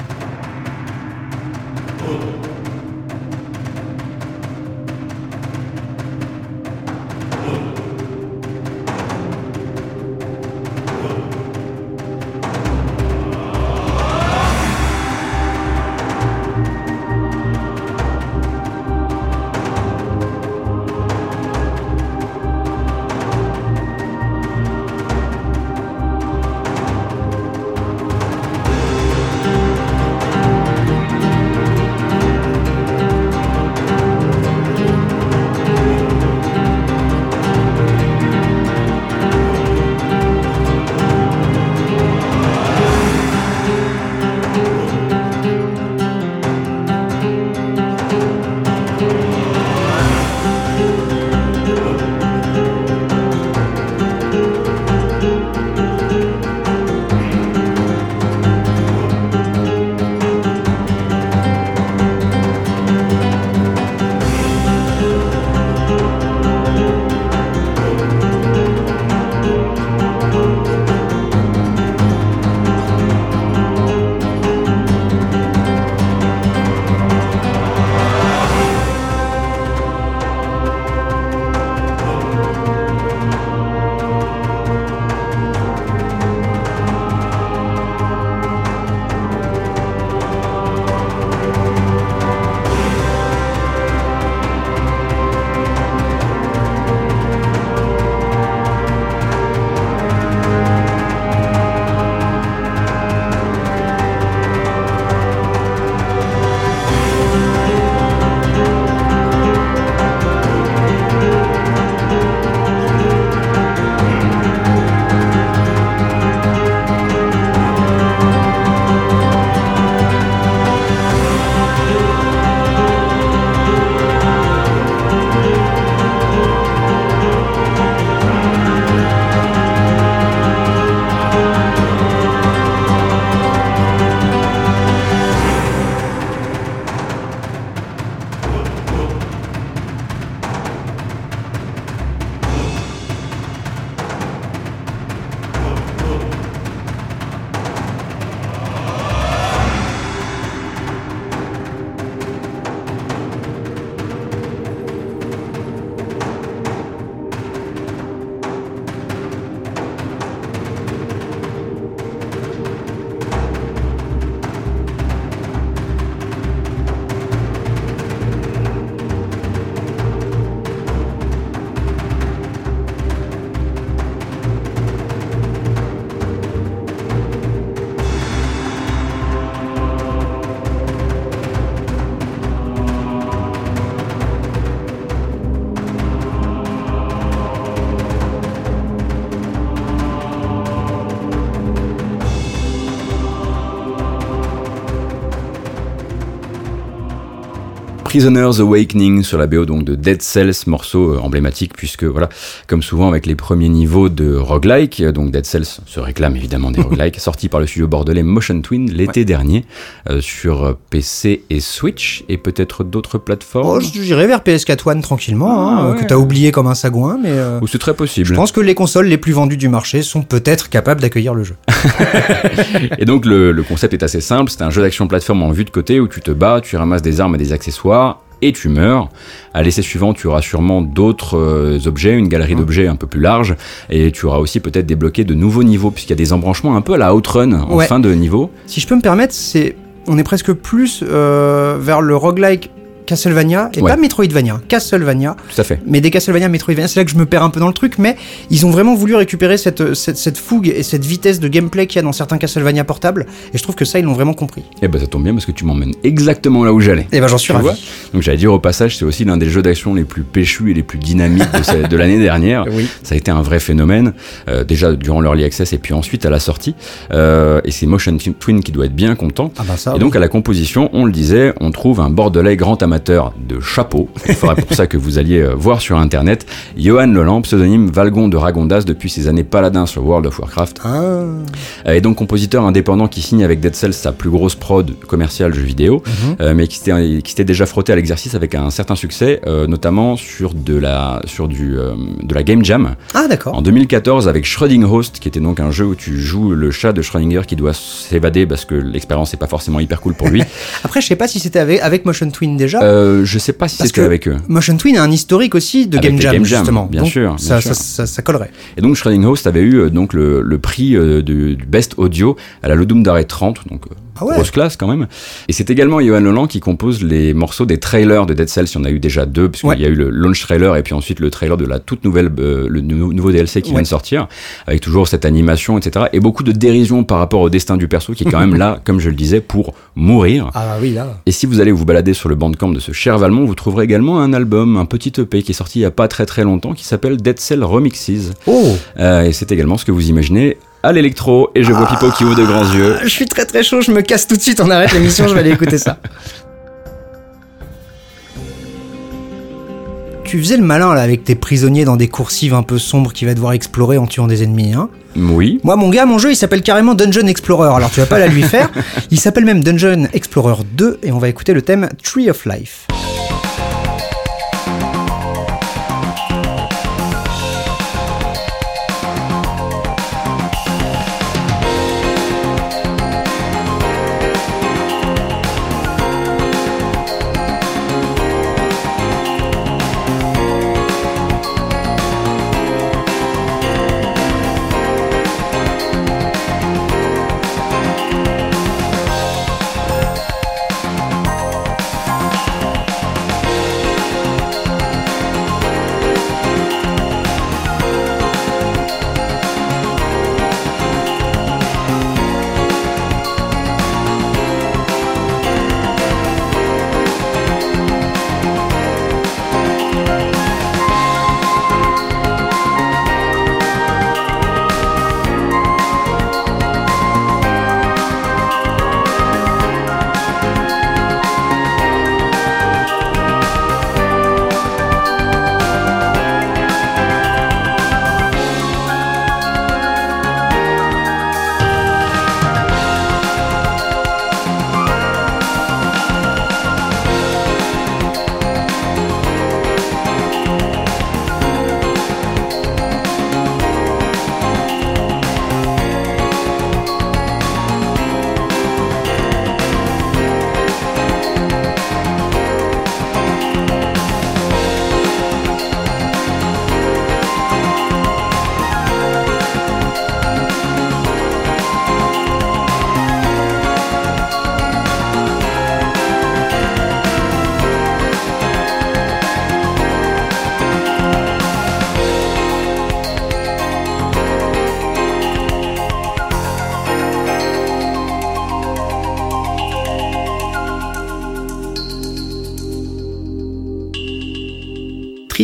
Prisoners Awakening sur la BO donc de Dead Cells, morceau euh, emblématique puisque voilà, comme souvent avec les premiers niveaux de roguelike, euh, donc Dead Cells se réclame évidemment des [LAUGHS] roguelikes, sorti par le studio bordelais Motion Twin l'été dernier euh, sur PC et Switch et peut-être d'autres plateformes. Oh, J'irai vers PS4 One tranquillement, Ah, hein, ouais. que t'as oublié comme un sagouin, mais euh, Ou c'est très possible. je pense que les consoles les plus vendues du marché sont peut-être capables d'accueillir le jeu. [LAUGHS] Et donc le, le concept est assez simple, c'est un jeu d'action plateforme en vue de côté où tu te bats, tu ramasses des armes et des accessoires et tu meurs. À l'essai suivant, tu auras sûrement d'autres euh, objets, une galerie d'objets un peu plus large, et tu auras aussi peut-être débloqué de nouveaux niveaux, puisqu'il y a des embranchements un peu à la Outrun en Ouais. fin de niveau. Si je peux me permettre, c'est on est presque plus euh, vers le roguelike Castlevania et Ouais. pas Metroidvania, Castlevania, Tout à fait. mais des Castlevania, Metroidvania, c'est là que je me perds un peu dans le truc, mais ils ont vraiment voulu récupérer cette, cette, cette fougue et cette vitesse de gameplay qu'il y a dans certains Castlevania portables, et je trouve que ça, ils l'ont vraiment compris. Et ben ça tombe bien parce que tu m'emmènes exactement là où j'allais. Et ben j'en suis ravi. Donc j'allais dire au passage, c'est aussi l'un des jeux d'action les plus péchus et les plus dynamiques de l'année dernière. [LAUGHS] Oui. Ça a été un vrai phénomène, euh, déjà durant l'early access et puis ensuite à la sortie. Euh, et c'est Motion Twin qui doit être bien content. Ah bah ça. Et donc à la composition, on le disait, on trouve un bordelais grand amateur de chapeau. Il faudra pour ça que vous alliez euh, voir sur internet. Johan Leland, pseudonyme Valgon de Ragondas depuis ses années paladin sur World of Warcraft. Ah. Euh, Et donc compositeur indépendant qui signe avec Dead Cells sa plus grosse prod commerciale jeu vidéo, Mhm. euh, mais qui s'était déjà frotté à l'exercice avec un certain succès, notamment sur de la sur du de la game jam Ah d'accord. en 2014 avec Schröding Host, qui était donc un jeu où tu joues le chat de Schrödinger qui doit s'évader parce que l'expérience n'est pas forcément hyper cool pour lui. [LAUGHS] Après, je sais pas si c'était avec, avec Motion Twin déjà. Euh, je sais pas si Parce c'était que- avec eux. Motion Twin a un historique aussi de Game Jam, Game Jam, justement. bien Donc, sûr, bien ça, sûr. Ça, ça, ça collerait. Et donc Schröding Host avait eu euh, donc le, le prix euh, du, du Best Audio à la Ludum Dare 30, donc euh, Ah ouais. grosse classe quand même. Et c'est également Johan Leland qui compose les morceaux des trailers de Dead Cells. Il y en a eu déjà deux, puisqu'il Ouais. y a eu le launch trailer et puis ensuite le trailer de la toute nouvelle, euh, le nou- nouveau DLC qui vient de sortir, avec toujours cette animation, etc. Et beaucoup de dérision par rapport au destin du perso qui est quand même [LAUGHS] là, comme je le disais, pour mourir. Ah oui, là. Et si vous allez vous balader sur le bandcamp de ce cher Valmont, vous trouverez également un album, un petit EP qui est sorti il y a pas très très longtemps, qui s'appelle Dead Cell Remixes. Oh Euh, et c'est également ce que vous imaginez à l'électro. Et je vois Pipo qui ouvre de grands yeux. Je suis très très chaud, je me casse tout de suite, on arrête l'émission, je vais aller écouter ça. Tu faisais le malin là avec tes prisonniers dans des coursives un peu sombres qui va devoir explorer en tuant des ennemis, hein Oui. Moi, mon gars, mon jeu, il s'appelle carrément Dungeon Explorer. Alors, tu vas pas la lui faire. Il s'appelle même Dungeon Explorer 2 et on va écouter le thème Tree of Life.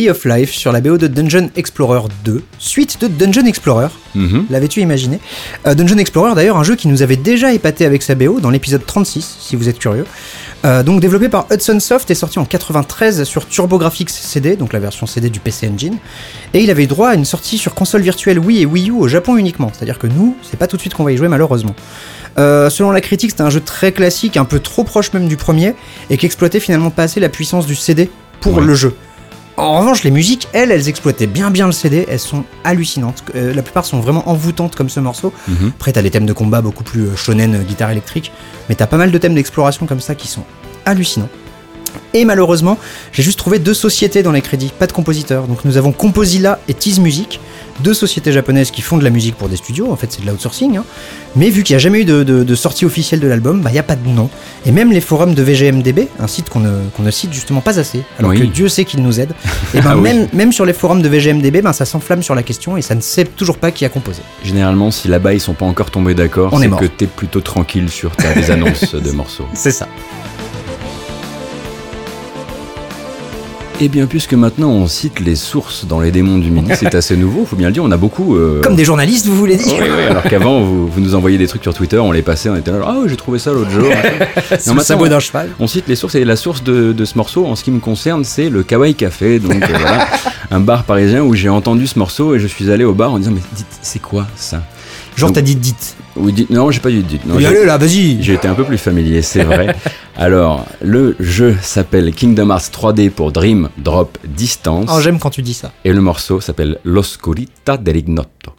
Tree of Life sur la BO de Dungeon Explorer 2, suite de Dungeon Explorer. Mhm. L'avais-tu imaginé? Euh, Dungeon Explorer, d'ailleurs, un jeu qui nous avait déjà épaté avec sa BO dans l'épisode 36, si vous êtes curieux. Euh, donc développé par Hudson Soft et sorti en 93 sur TurboGrafx CD, donc la version CD du PC Engine. Et il avait eu droit à une sortie sur console virtuelle Wii et Wii U au Japon uniquement. C'est-à-dire que nous, c'est pas tout de suite qu'on va y jouer malheureusement. Euh, selon la critique, c'était un jeu très classique, un peu trop proche même du premier, et qui exploitait finalement pas assez la puissance du CD pour Ouais. le jeu. En revanche, les musiques, elles, elles exploitaient bien bien le CD, elles sont hallucinantes. Euh, la plupart sont vraiment envoûtantes comme ce morceau. Mhm. Après, t'as des thèmes de combat beaucoup plus euh, shonen, euh, guitare électrique, mais t'as pas mal de thèmes d'exploration comme ça qui sont hallucinants. Et malheureusement, j'ai juste trouvé deux sociétés dans les crédits, pas de compositeurs. Donc nous avons Composila et Tease Music, deux sociétés japonaises qui font de la musique pour des studios, en fait c'est de l'outsourcing. hein. Mais vu qu'il n'y a jamais eu de, de- de sortie officielle de l'album, bah il n'y a pas de nom. Et même les forums de VGMDB, un site qu'on ne, cite justement pas assez, alors Oui. que Dieu sait qu'il nous aide, [LAUGHS] et ben Ah oui. même, même sur les forums de VGMDB, ben ça s'enflamme sur la question et ça ne sait toujours pas qui a composé. Généralement, si là-bas ils sont pas encore tombés d'accord, c'est que t'es plutôt tranquille sur tes [LAUGHS] annonces de morceaux. C'est ça. Et bien, puisque maintenant on cite les sources dans les démons du midi, c'est assez nouveau, faut bien le dire, on a beaucoup. euh, Comme des journalistes, vous voulez dire Oui, oui, alors qu'avant, vous, vous nous envoyiez des trucs sur Twitter, on les passait, on était là, ah, j'ai trouvé ça l'autre jour. [LAUGHS] Non, maintenant, d'un cheval. On cite les sources et la source de, de ce morceau, en ce qui me concerne, c'est le Kawaii Café, donc euh, voilà, un bar parisien où j'ai entendu ce morceau et je suis allé au bar en disant mais dites, c'est quoi ça? Genre t'as dit dites. Oui, dites, non, j'ai pas dit dites. Non, allez là, vas-y. j'ai été un peu plus familier, c'est vrai. [LAUGHS] Alors, le jeu s'appelle Kingdom Hearts 3D pour Dream Drop Distance Oh, j'aime quand tu dis ça. et le morceau s'appelle L'Oscurita dell'Ignotto.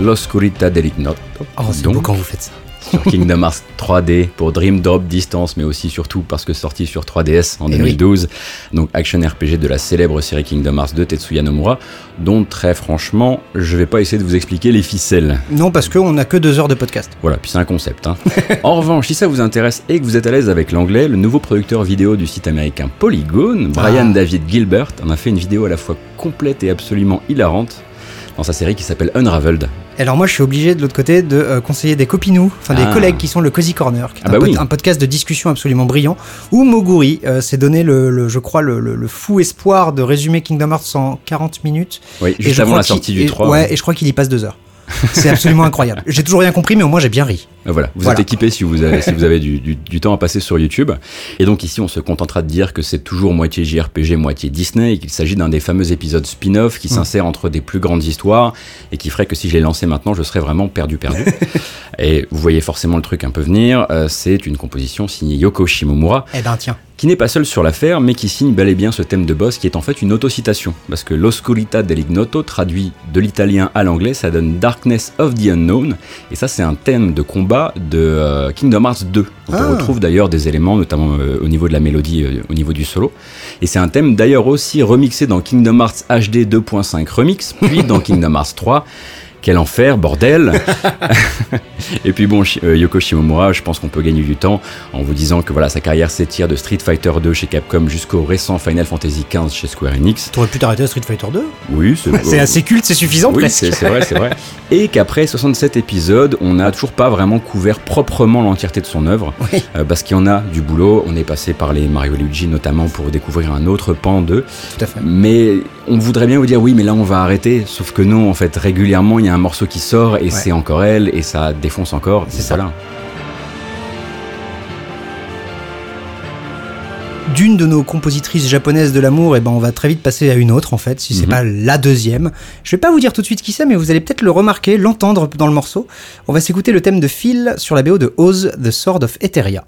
L'Oscurita del Ignoto. Oh, c'est Donc, beau quand vous faites ça. sur Kingdom Hearts [LAUGHS] 3D pour Dream Drop Distance, mais aussi surtout parce que sorti sur 3DS en Eh oui. 2012. Donc action RPG de la célèbre série Kingdom Hearts de Tetsuya Nomura, dont très franchement, je vais pas essayer de vous expliquer les ficelles. Non, parce qu'on a que deux heures de podcast. Voilà, puis c'est un concept. hein. [LAUGHS] en revanche, si ça vous intéresse et que vous êtes à l'aise avec l'anglais, le nouveau producteur vidéo du site américain Polygon, Brian Ah. David Gilbert, en a fait une vidéo à la fois complète et absolument hilarante dans sa série qui s'appelle Unraveled. Alors moi, je suis obligé de l'autre côté de euh, conseiller des copinous, enfin des Ah. collègues qui sont le Cozy Corner, qui est Ah un, bah pod- un podcast de discussion absolument brillant, où Moguri euh, s'est donné le, le- je crois, le, le- le fou espoir de résumer Kingdom Hearts en 40 minutes. Oui, Et juste je avant la sortie du et- 3. Ouais, et je crois qu'il y passe deux heures. C'est absolument incroyable. J'ai toujours rien compris, mais au moins j'ai bien ri. Euh, Voilà, vous Voilà. êtes équipé si vous avez, si vous avez du, du- du temps à passer sur YouTube. Et donc ici, on se contentera de dire que c'est toujours moitié JRPG, moitié Disney, et qu'il s'agit d'un des fameux épisodes spin-off qui s'insère entre des plus grandes histoires, et qui ferait que si je les lançais maintenant, je serais vraiment perdu, perdu. [LAUGHS] et vous voyez forcément le truc un peu venir, euh, c'est une composition signée Yoko Shimomura, Eh ben tiens. Qui n'est pas seul sur l'affaire, mais qui signe bel et bien ce thème de boss qui est en fait une autocitation. Parce que L'Oscurità dell'Ignoto, traduit de l'italien à l'anglais, ça donne Darkness of the Unknown, et ça c'est un thème de combat de euh, Kingdom Hearts 2. dont Ah. On retrouve d'ailleurs des éléments, notamment euh, au niveau de la mélodie, euh, au niveau du solo. Et c'est un thème d'ailleurs aussi remixé dans Kingdom Hearts HD 2.5 Remix, puis dans Kingdom Hearts 3. Quel enfer, bordel [LAUGHS] Et puis bon, euh, Yoko Shimomura, je pense qu'on peut gagner du temps en vous disant que voilà, sa carrière s'étire de Street Fighter 2 chez Capcom jusqu'au récent Final Fantasy XV chez Square Enix. T'aurais pu t'arrêter à Street Fighter 2 Oui, c'est C'est assez culte, c'est suffisant oui, presque. c'est vrai, c'est vrai. [LAUGHS] Et qu'après 67 épisodes, on n'a toujours pas vraiment couvert proprement l'entièreté de son œuvre, Oui. euh, parce qu'il y en a du boulot. On est passé par les Mario Luigi notamment pour découvrir un autre pan d'eux. Tout à fait. Mais on voudrait bien vous dire oui, mais là on va arrêter. Sauf que non, en fait, régulièrement il y a un morceau qui sort et c'est encore elle et ça défonce encore. C'est ça. Voilà. D'une de nos compositrices japonaises de l'amour, et ben on va très vite passer à une autre en fait, si c'est Mhm. pas la deuxième. Je vais pas vous dire tout de suite qui c'est, mais vous allez peut-être le remarquer, l'entendre dans le morceau. On va s'écouter le thème de Phil sur la BO de Oz, The Sword of Etheria.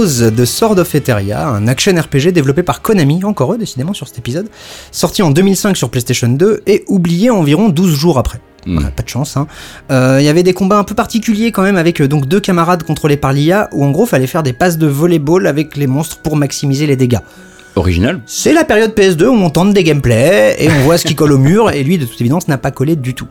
De Sword of Eteria, un action RPG développé par Konami, encore eux décidément sur cet épisode, sorti en 2005 sur PlayStation 2 et oublié environ 12 jours après. Voilà, pas de chance. hein. Euh, Il y avait des combats un peu particuliers quand même avec euh, donc deux camarades contrôlés par l'IA où en gros fallait faire des passes de volleyball avec les monstres pour maximiser les dégâts. Original. C'est la période PS2 où on tente des gameplays et on voit ce qui colle au mur et lui de toute évidence n'a pas collé du tout.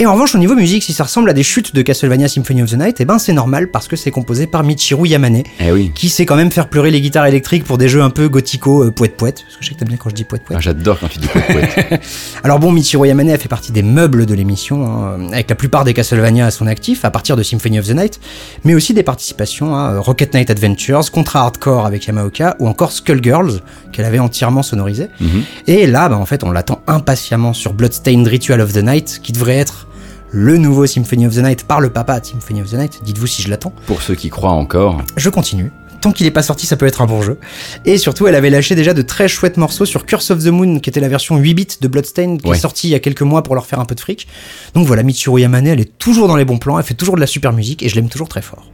Et en revanche au niveau musique si ça ressemble à des chutes de Castlevania Symphony of the Night, et ben c'est normal parce que c'est composé par Michiru Yamane Eh oui. qui sait quand même faire pleurer les guitares électriques pour des jeux un peu gothico euh, poète poète parce que je sais que t'aimes bien quand je dis poète poète. Ah, J'adore quand tu dis poète poète. [LAUGHS] Alors bon, Michiru Yamane a fait partie des meubles de l'émission, hein, avec la plupart des Castlevania à son actif, à partir de Symphony of the Night, mais aussi des participations à euh, Rocket Knight Adventures, Contra Hardcore avec Yamaoka, ou encore Skullgirls, qu'elle avait entièrement sonorisé. Mhm. Et là, bah, en fait, on l'attend impatiemment sur Bloodstained Ritual of the Night, qui devrait être le nouveau Symphony of the Night par le papa de Symphony of the Night. Dites-vous si je l'attends. Pour ceux qui croient encore. Je continue. Tant qu'il est pas sorti, ça peut être un bon jeu. Et surtout, elle avait lâché déjà de très chouettes morceaux sur Curse of the Moon, qui était la version 8 bits de Bloodstained, qui Ouais. est sortie il y a quelques mois pour leur faire un peu de fric. Donc voilà, Mitsuru Yamane, elle est toujours dans les bons plans, elle fait toujours de la super musique, et je l'aime toujours très fort.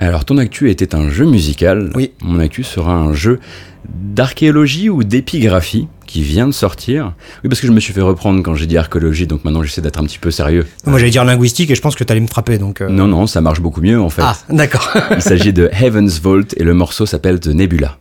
Alors, ton actu était un jeu musical. Oui. Mon actu sera un jeu d'archéologie ou d'épigraphie qui vient de sortir. Oui, parce que je me suis fait reprendre quand j'ai dit archéologie, donc maintenant j'essaie d'être un petit peu sérieux. Moi j'allais dire linguistique, et je pense que t'allais me frapper, donc... euh, Non, non, ça marche beaucoup mieux en fait. Ah, d'accord. Il s'agit de [LAUGHS] Heaven's Vault et le morceau s'appelle The Nebula.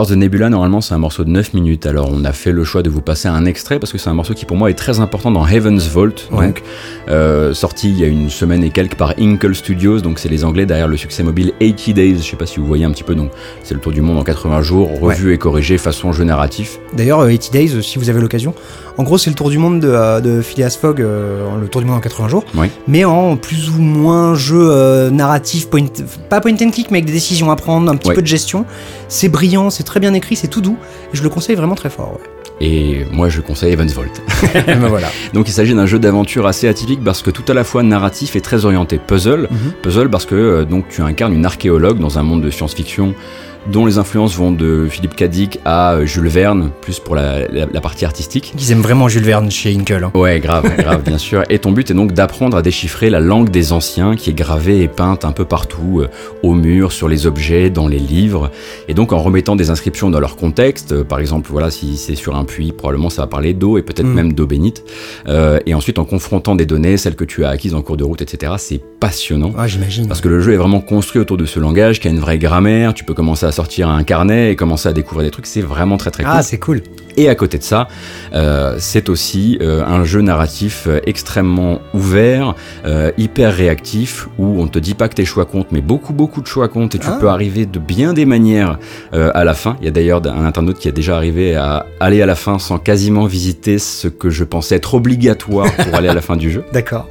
Alors The Nebula, normalement, c'est un morceau de 9 minutes. Alors on a fait le choix de vous passer un extrait parce que c'est un morceau qui pour moi est très important dans Heaven's Vault, Ouais. donc euh, sorti il y a une semaine et quelques par Inkle Studios. Donc c'est les Anglais derrière le succès mobile 80 Days. Je sais pas si vous voyez un petit peu. Donc c'est le tour du monde en 80 jours, revu et corrigé façon jeu narratif. D'ailleurs, euh, 80 Days, euh, si vous avez l'occasion. En gros, c'est le tour du monde de, euh, de Phileas Fogg, euh, le tour du monde en 80 jours. Oui. Mais en plus ou moins jeu euh, narratif, point, pas point and click, mais avec des décisions à prendre, un petit peu de gestion. C'est brillant, c'est très bien écrit, c'est tout doux. Et je le conseille vraiment très fort. Ouais. Et moi je conseille Heaven's Vault. [LAUGHS] Ben voilà. [LAUGHS] Donc il s'agit d'un jeu d'aventure assez atypique parce que tout à la fois narratif et très orienté puzzle. Mhm. Puzzle parce que euh, donc tu incarnes une archéologue dans un monde de science-fiction dont les influences vont de Philippe Cadic à euh, Jules Verne, plus pour la, la- la partie artistique. Ils aiment vraiment Jules Verne chez Inkle. hein. Ouais, grave, [LAUGHS] grave, bien sûr. Et ton but est donc d'apprendre à déchiffrer la langue des anciens qui est gravée et peinte un peu partout, euh, au mur, sur les objets, dans les livres. Et donc en remettant des inscriptions dans leur contexte, euh, par exemple, voilà, si c'est sur un puits, probablement ça va parler d'eau et peut-être Mm. même d'eau bénite. Euh, et ensuite en confrontant des données, celles que tu as acquises en cours de route, etc. C'est passionnant. Ah, j'imagine. Parce que le jeu est vraiment construit autour de ce langage qui a une vraie grammaire, tu peux commencer à sortir un carnet et commencer à découvrir des trucs, c'est vraiment très très cool. Ah, c'est cool. Et à côté de ça, euh, c'est aussi euh, un jeu narratif euh, extrêmement ouvert, euh, hyper réactif, où on te dit pas que tes choix comptent, mais beaucoup beaucoup de choix comptent et tu Ah. peux arriver de bien des manières à la fin. Il y a d'ailleurs un internaute qui a déjà arrivé à aller à la fin sans quasiment visiter ce que je pensais être obligatoire pour [LAUGHS] aller à la fin du jeu. D'accord.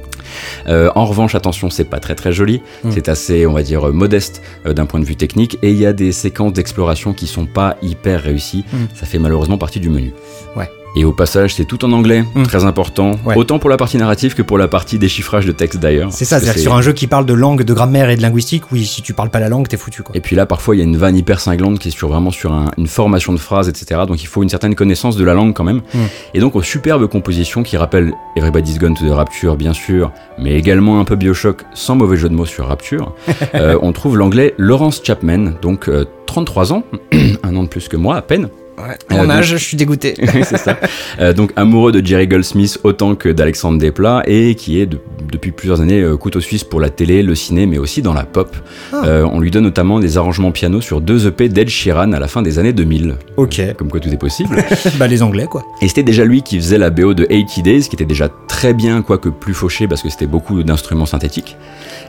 Euh, en revanche, attention, c'est pas très très joli. Mm. C'est assez, on va dire, euh, modeste euh, d'un point de vue technique. Et il y a des séquences d'exploration qui sont pas hyper réussies. Mm. Ça fait malheureusement partie du menu. Ouais. Et au passage, c'est tout en anglais, Mm. très important. Ouais. Autant pour la partie narrative que pour la partie déchiffrage de texte d'ailleurs. C'est ça, c'est-à-dire sur un jeu qui parle de langue, de grammaire et de linguistique, oui, si tu parles pas la langue, t'es foutu quoi. Et puis là, parfois, il y a une vanne hyper cinglante qui est sur, vraiment sur un- une formation de phrases, etc. Donc il faut une certaine connaissance de la langue quand même. Mm. Et donc aux superbes compositions qui rappellent Everybody's Gone to the Rapture, bien sûr, mais également un peu Bioshock, sans mauvais jeu de mots sur Rapture, [LAUGHS] euh, on trouve l'anglais Lawrence Chapman, donc euh, 33 ans, [CLEARS THROAT] un an de plus que moi à peine. Ouais. Euh, donc- âge, je suis dégoûté. [LAUGHS] C'est ça. Euh, donc amoureux de Jerry Goldsmith autant que d'Alexandre Desplat et qui est de- depuis plusieurs années euh, couteau suisse pour la télé, le ciné, mais aussi dans la pop. Ah. Euh, on lui donne notamment des arrangements piano sur deux EP d'Ed Sheeran à la fin des années 2000. ok. Comme quoi tout est possible. [LAUGHS] bah les anglais quoi. Et c'était déjà lui qui faisait la BO de 80 Days, qui était déjà très bien, quoique plus fauché parce que c'était beaucoup d'instruments synthétiques.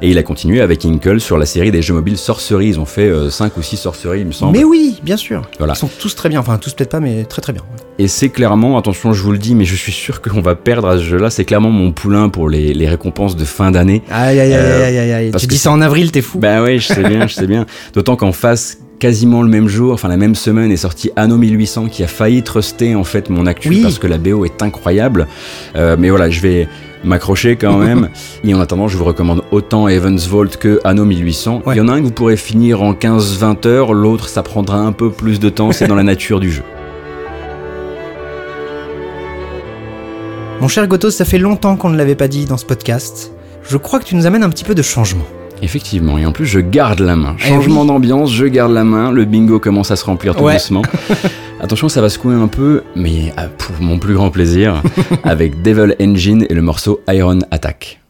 Et il a continué avec Inkle sur la série des jeux mobiles Sorcery. Ils ont fait 5 ou 6 sorceries, il me semble. Mais oui, bien sûr. Voilà. Ils sont tous très bien, enfin tous peut-être pas, mais très très bien. Et c'est clairement, attention, je vous le dis, mais je suis sûr [LAUGHS] qu'on va perdre à ce jeu-là. C'est clairement mon poulain pour les, les récompenses de fin d'année. Aïe aïe aïe Euh, aïe aïe aïe. parce Tu que dis ça en avril, t'es fou. Bah oui, je sais bien, je sais bien. [LAUGHS] D'autant qu'en face, quasiment le même jour, enfin la même semaine, est sorti Anno 1800 qui a failli truster en fait mon actu Oui. parce que la BO est incroyable. Euh, mais voilà, je vais m'accrocher quand [LAUGHS] même. Et en attendant, je vous recommande autant Heaven's Vault que Anno 1800. Ouais. Il y en a un que vous pourrez finir en 15-20 heures, l'autre ça prendra un peu plus de temps, c'est dans la nature du jeu. [LAUGHS] Mon cher Gotos, ça fait longtemps qu'on ne l'avait pas dit dans ce podcast. Je crois que tu nous amènes un petit peu de changement. Effectivement, et en plus je garde la main. Eh Changement oui. d'ambiance, je garde la main, le bingo commence à se remplir tout Ouais. doucement. [LAUGHS] Attention, ça va secouer un peu, mais euh, pour mon plus grand plaisir, [LAUGHS] avec Devil Engine et le morceau Iron Attack.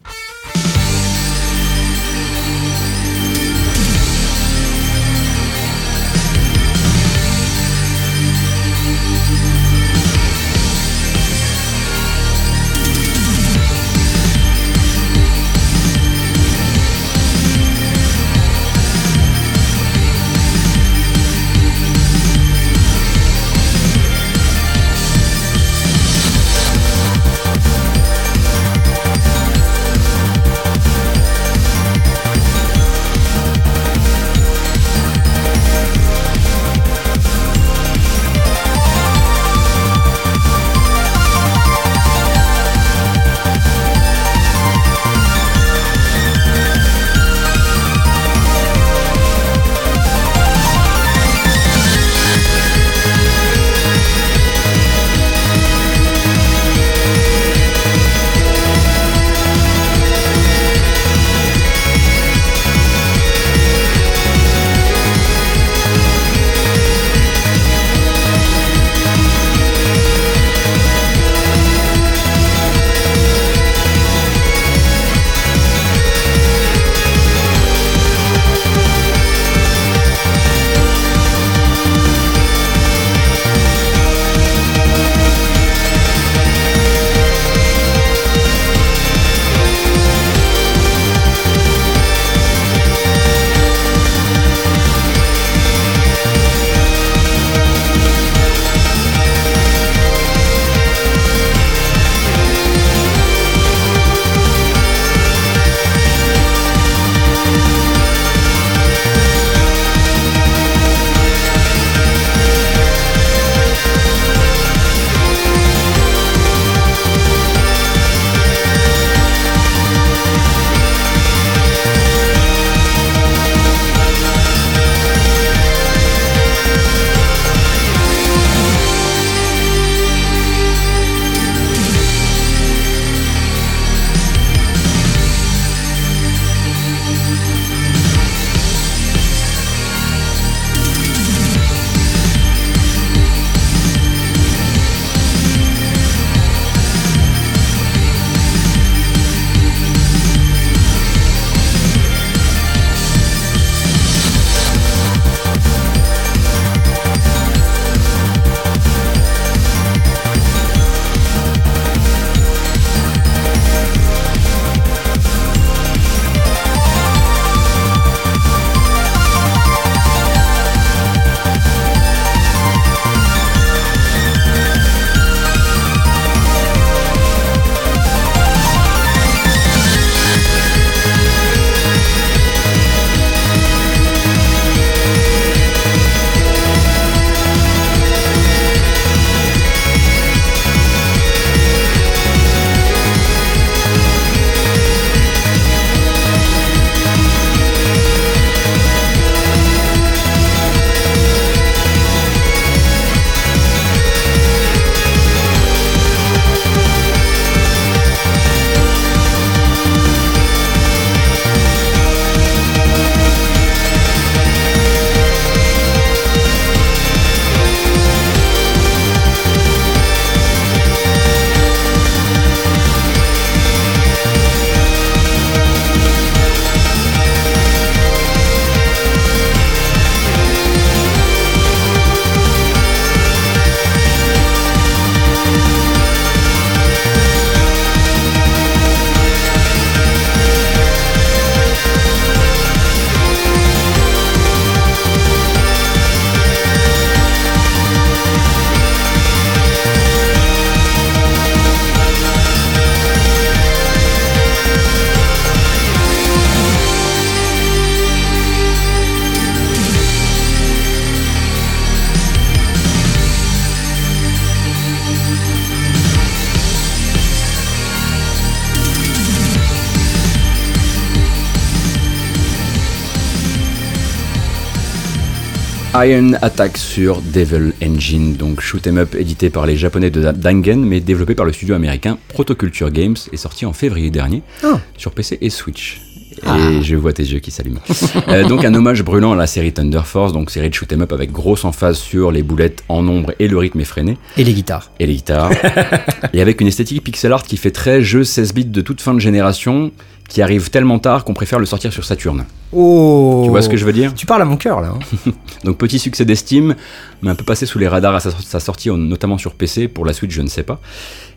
Iron Attack sur Devil Engine, donc shoot 'em up édité par les japonais de Dangen, mais développé par le studio américain Protoculture Games et sorti en février dernier Ah. sur PC et Switch. Et je vois tes yeux qui s'allument. Euh, donc un hommage brûlant à la série Thunder Force, donc série de shoot 'em up avec grosse emphase sur les boulettes en nombre et le rythme effréné, Et les guitares. et les guitares, [LAUGHS] et avec une esthétique pixel art qui fait très jeu 16 bits de toute fin de génération, qui arrive tellement tard qu'on préfère le sortir sur Saturn. Oh Tu vois ce que je veux dire? Tu parles à mon cœur là. hein. [LAUGHS] Donc petit succès d'estime, mais un peu passé sous les radars à sa, sortie, notamment sur PC, pour la Switch je ne sais pas.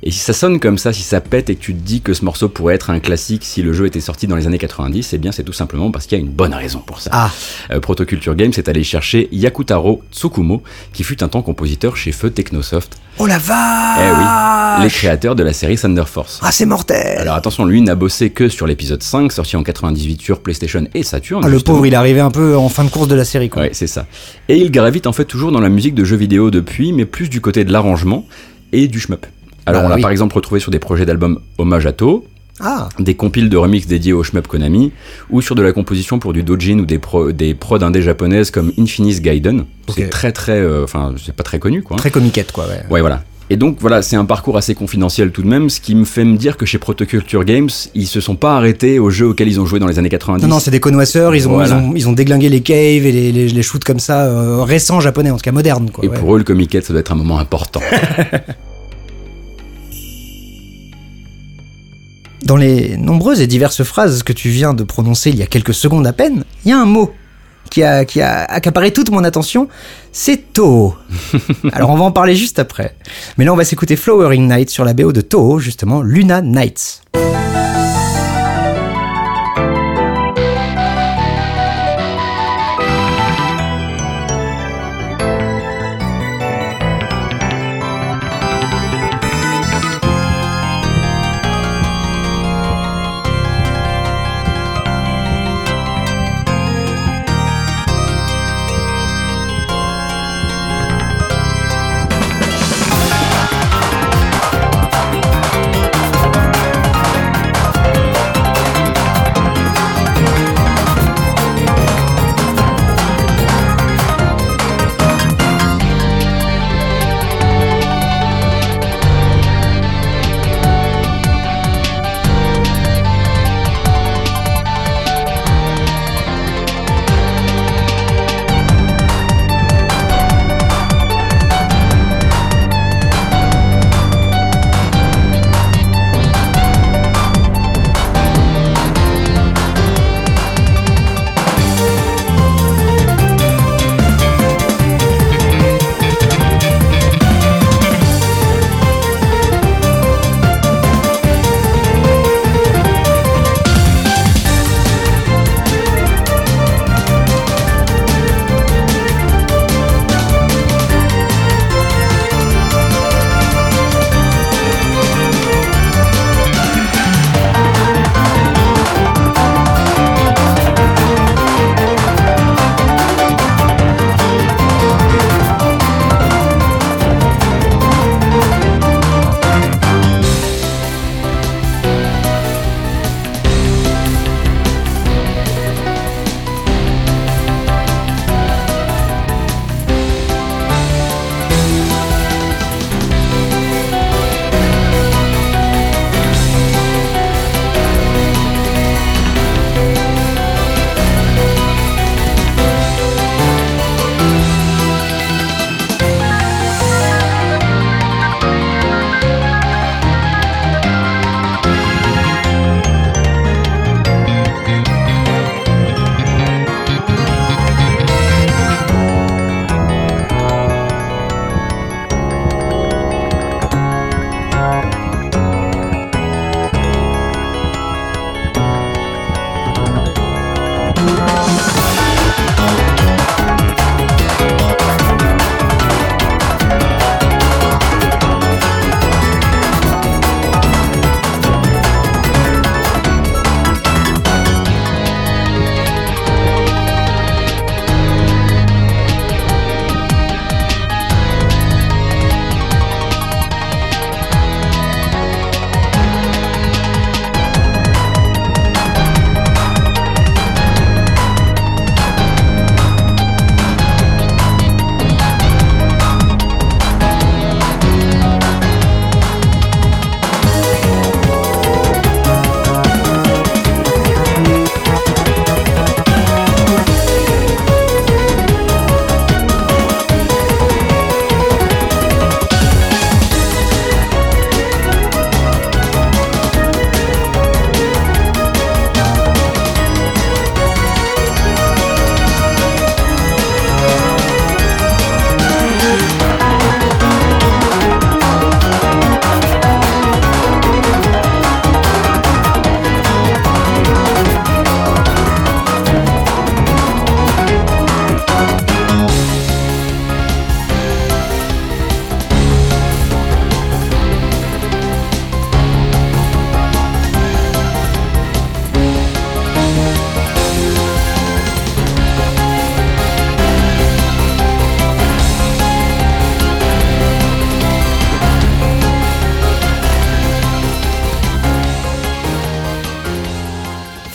Et si ça sonne comme ça, si ça pète et que tu te dis que ce morceau pourrait être un classique si le jeu était sorti dans les années 90, eh bien c'est tout simplement parce qu'il y a une bonne raison pour ça. Ah, Euh, Protoculture Games est allé chercher Yakutaro Tsukumo, qui fut un temps compositeur chez Feu Technosoft, oh la vache Eh oui, les créateurs de la série Thunder Force. Ah, c'est mortel Alors attention, lui n'a bossé que sur l'épisode 5, sorti en 98 sur PlayStation et Saturn. Ah, le justement. pauvre, il est arrivé un peu en fin de course de la série quoi. Ouais, c'est ça. Et il gravite en fait toujours dans la musique de jeux vidéo depuis, mais plus du côté de l'arrangement et du shmup. Alors Bah on l'a oui. par exemple retrouvé sur des projets d'albums hommage à To, Ah, des compiles de remix dédiés au shmup Konami, ou sur de la composition pour du dojin ou des, pro, des prods indés japonaises comme Infinis Gaiden. C'est Ok. très très, euh, enfin c'est pas très connu quoi. très comiquette quoi, ouais. Ouais, voilà. Et donc voilà, c'est un parcours assez confidentiel tout de même, ce qui me fait me dire que chez Protoculture Games, ils se sont pas arrêtés aux jeux auxquels ils ont joué dans les années 90. Non, non, c'est des connoisseurs, ils ont, Voilà. ils, ont, ils ont déglingué les caves et les, les, les shoots comme ça, euh, récents japonais, en tout cas modernes. Quoi, Et ouais. pour eux, le comiquette, ça doit être un moment important. [LAUGHS] Dans les nombreuses et diverses phrases que tu viens de prononcer il y a quelques secondes à peine, il y a un mot qui a, qui a accaparé toute mon attention, c'est Toho. [LAUGHS] Alors on va en parler juste après. Mais là on va s'écouter Flowering Night sur la BO de Toho, justement, Luna Nights.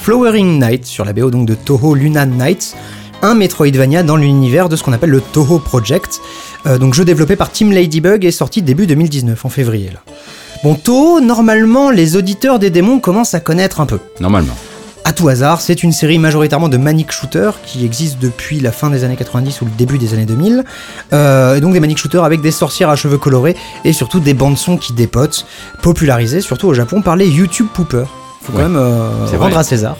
Flowering Night sur la BO donc de Toho Luna Nights, un Metroidvania dans l'univers de ce qu'on appelle le Toho Project, euh, donc jeu développé par Team Ladybug et sorti début 2019 en février là. Bon Toho, normalement les auditeurs des démons commencent à connaître un peu. Normalement. À tout hasard, c'est une série majoritairement de Manic Shooter qui existe depuis la fin des années 90 ou le début des années 2000. Euh, et donc des Manic Shooters avec des sorcières à cheveux colorés et surtout des bandes son qui dépotent, popularisées surtout au Japon par les YouTube Poopers. Faut quand même euh, c'est rendre vrai. à César.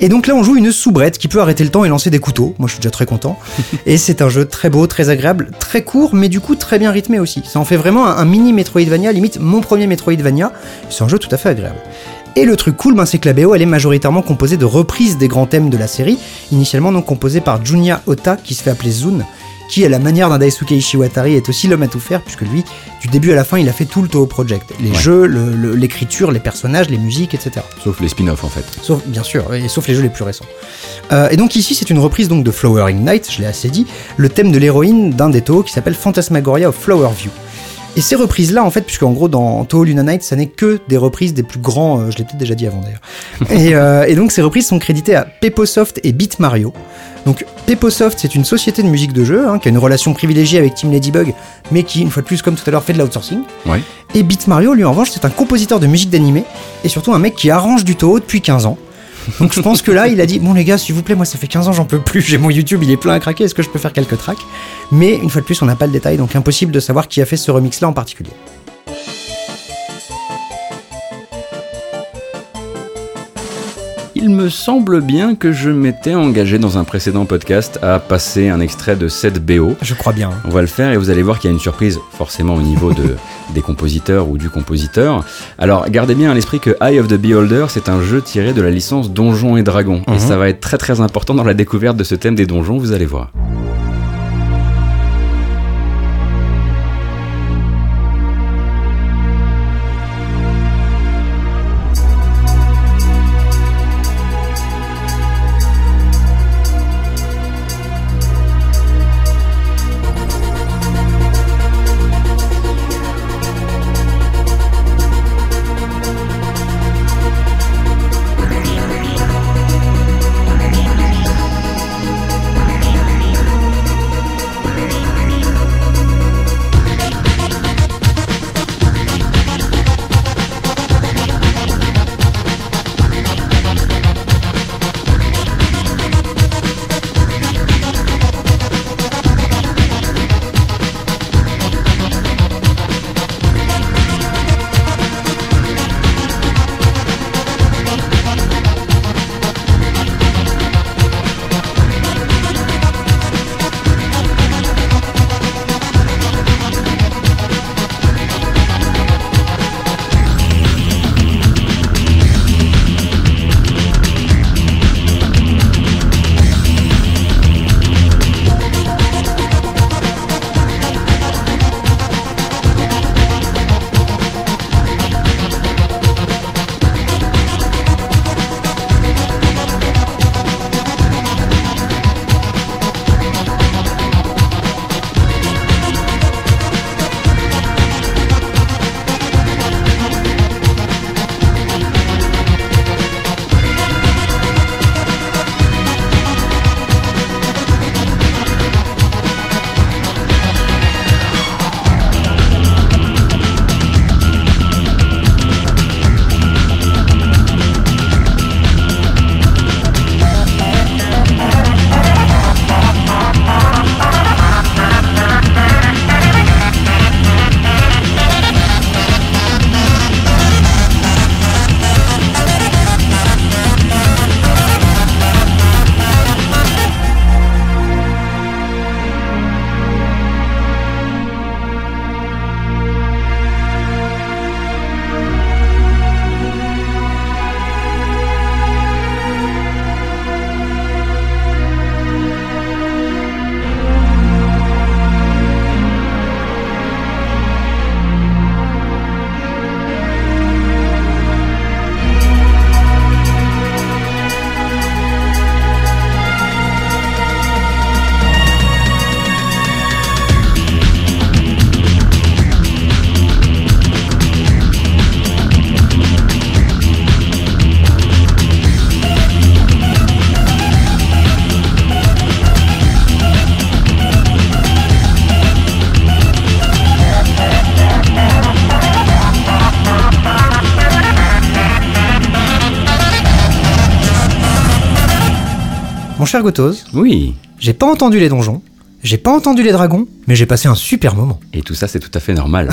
Et donc là, on joue une soubrette qui peut arrêter le temps et lancer des couteaux. Moi, je suis déjà très content. [LAUGHS] et c'est un jeu très beau, très agréable, très court, mais du coup très bien rythmé aussi. Ça en fait vraiment un, un mini Metroidvania, limite mon premier Metroidvania. C'est un jeu tout à fait agréable. Et le truc cool, ben, c'est que la BO, elle est majoritairement composée de reprises des grands thèmes de la série, initialement donc composée par Junya Ota, qui se fait appeler Zun, qui, à la manière d'un Daisuke Ishiwatari, est aussi l'homme à tout faire, puisque lui, du début à la fin, il a fait tout le Toho Project. Les Ouais. jeux, le- le- l'écriture, les personnages, les musiques, etc. Sauf les spin-offs en fait. Sauf, bien sûr, et sauf les jeux les plus récents. Euh, et donc ici, c'est une reprise donc de Flowering Night, je l'ai assez dit, le thème de l'héroïne d'un des Toho qui s'appelle Phantasmagoria of Flowerview. Et ces reprises-là, en fait, puisque en gros, dans Toho Luna Night, ça n'est que des reprises des plus grands, euh, je l'ai peut-être déjà dit avant d'ailleurs. [LAUGHS] et, euh, et donc ces reprises sont créditées à Peposoft et Beat Mario. Donc Peposoft, c'est une société de musique de jeu, hein, qui a une relation privilégiée avec Team Ladybug, mais qui, une fois de plus, comme tout à l'heure, fait de l'outsourcing. Ouais. Et Beat Mario, lui, en revanche, c'est un compositeur de musique d'animé, et surtout un mec qui arrange du Toho depuis 15 ans. Donc je pense que là, il a dit Bon, les gars, s'il vous plaît, moi ça fait 15 ans, j'en peux plus, j'ai mon YouTube, il est plein à craquer, est-ce que je peux faire quelques tracks? Mais une fois de plus, on n'a pas le détail, donc impossible de savoir qui a fait ce remix là en particulier. Il me semble bien que je m'étais engagé dans un précédent podcast à passer un extrait de cette BO. Je crois bien. On va le faire et vous allez voir qu'il y a une surprise forcément au niveau de, [LAUGHS] des compositeurs ou du compositeur. Alors gardez bien à l'esprit que Eye of the Beholder c'est un jeu tiré de la licence Donjons et Dragons Mhm. et ça va être très très important dans la découverte de ce thème des donjons, vous allez voir. Cher Gotos, Oui. j'ai pas entendu les donjons, j'ai pas entendu les dragons, mais j'ai passé un super moment. Et tout ça, c'est tout à fait normal.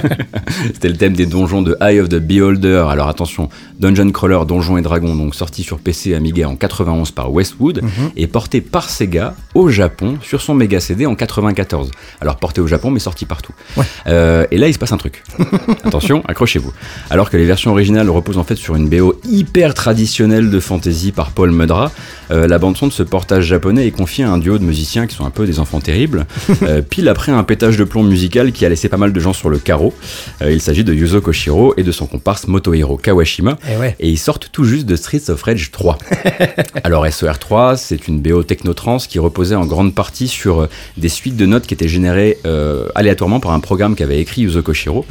[LAUGHS] C'était le thème des donjons de Eye of the Beholder. Alors attention, Dungeon Crawler, Donjons et Dragons, donc sorti sur PC et Amiga en 91 par Westwood, et porté par Sega au Japon sur son Mega CD en 94. Alors porté au Japon, mais sorti partout. Ouais. Euh, et là, il se passe un truc. [LAUGHS] attention, accrochez-vous. Alors que les versions originales reposent en fait sur une BO hyper traditionnelle de fantasy par Paul Mudra, euh, la bande son de ce portage japonais est confiée à un duo de musiciens qui sont un peu des enfants terribles, [LAUGHS] euh, pile après un pétage de plomb musical qui a laissé pas mal de gens sur le carreau. Euh, il s'agit de Yuzo Koshiro et de son comparse Motohiro Kawashima. Eh ouais. Et ils sortent tout juste de Streets of Rage 3. [LAUGHS] Alors SOR3, c'est une BO technotrance qui reposait en grande partie sur euh, des suites de notes qui étaient générées euh, aléatoirement par un programme qu'avait écrit Yuzo Koshiro.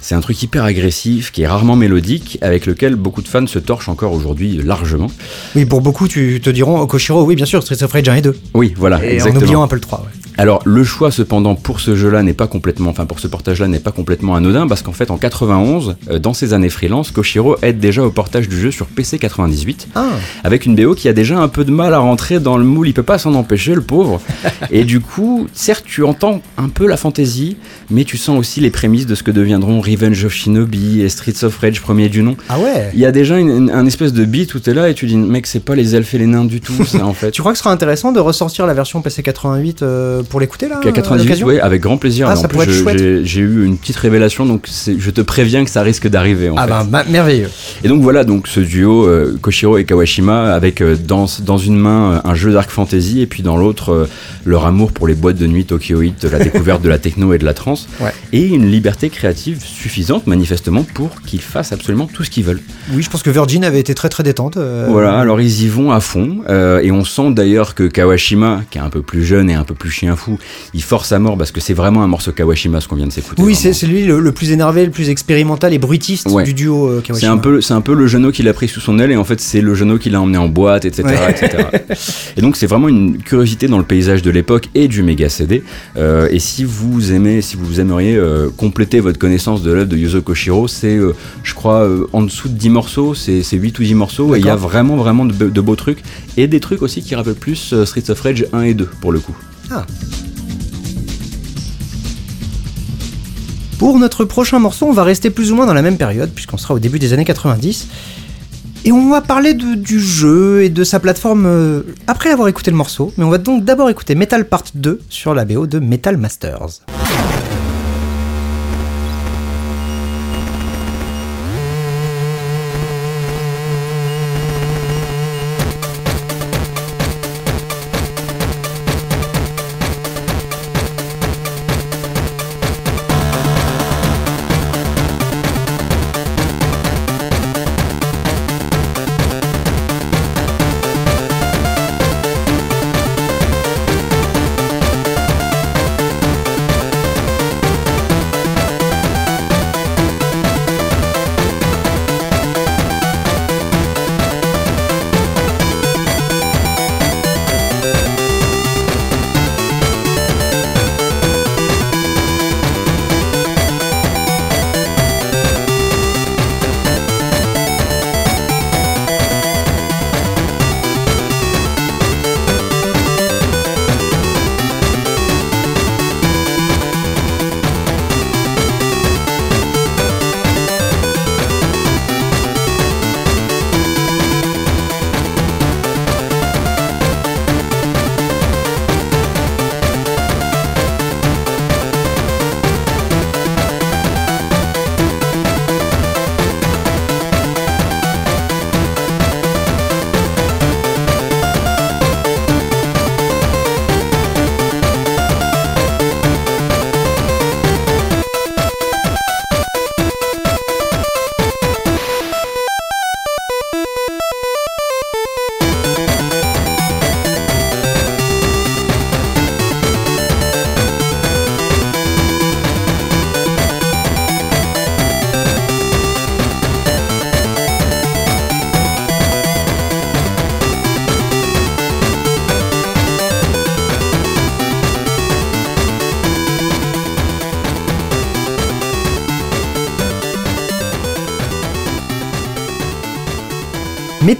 C'est un truc hyper agressif, qui est rarement mélodique, avec lequel beaucoup de fans se torchent encore aujourd'hui largement. Oui, pour beaucoup, tu te diront, oh, Koshiro, oui, bien sûr, Streets of Rage 1 et 2. Oui, voilà, Et en exactement. oubliant un peu le 3, ouais. Alors le choix cependant pour ce jeu-là n'est pas complètement, enfin pour ce portage-là n'est pas complètement anodin parce qu'en fait en 91, euh, dans ses années freelance, Koshiro aide déjà au portage du jeu sur PC 98 Ah, avec une BO qui a déjà un peu de mal à rentrer dans le moule, il peut pas s'en empêcher le pauvre. [LAUGHS] Et du coup, certes tu entends un peu la fantaisie, mais tu sens aussi les prémices de ce que deviendront Revenge of Shinobi et Streets of Rage premier du nom. ah ouais. Il y a déjà une, une- un espèce de beat où t'es là et tu dis mec c'est pas les elfes et les nains du tout ça en [LAUGHS] fait. Tu crois que ce sera intéressant de ressortir la version PC 88 euh, pour l'écouter là Qu'à à 98, l'occasion oui, avec grand plaisir. Ah, ça plus, pourrait être je- chouette. j'ai- eu une petite révélation, donc je te préviens que ça risque d'arriver. En Ah bah, ma- merveilleux. Et donc voilà, donc ce duo euh, Koshiro et Kawashima avec euh, dans, dans une main euh, un jeu dark fantasy et puis dans l'autre euh, leur amour pour les boîtes de nuit tokyoïtes, la [LAUGHS] découverte de la techno et de la trance, Ouais. et une liberté créative suffisante manifestement pour qu'ils fassent absolument tout ce qu'ils veulent. Oui, je pense que Virgin avait été très très détente. euh, Voilà, alors ils y vont à fond, euh, et on sent d'ailleurs que Kawashima, qui est un peu plus jeune et un peu plus chien fou, il force à mort parce que c'est vraiment un morceau Kawashima ce qu'on vient de s'écouter. Oui, c'est c'est lui le, le plus énervé, le plus expérimental et bruitiste Ouais. du duo euh, C'est Kawashima. un peu, c'est un peu le genou qu'il a pris sous son aile et en fait c'est le genou qu'il a emmené en boîte, etc., Ouais. etc. [LAUGHS] Et donc c'est vraiment une curiosité dans le paysage de l'époque et du méga CD. Euh, et si vous aimez, si vous aimeriez euh, compléter votre connaissance de l'œuvre de Yuzo Koshiro, c'est, je crois, en dessous de 10 morceaux, c'est, c'est 8 ou 10 morceaux et il y a vraiment vraiment de, de beaux trucs et des trucs aussi qui rappellent plus Streets of Rage 1 et 2 pour le coup. Pour notre prochain morceau, on va rester plus ou moins dans la même période, puisqu'on sera au début des années 90. Et on va parler du jeu et de sa plateforme euh, après avoir écouté le morceau. Mais on va donc d'abord écouter Metal Part 2 sur la BO de Metal Masters.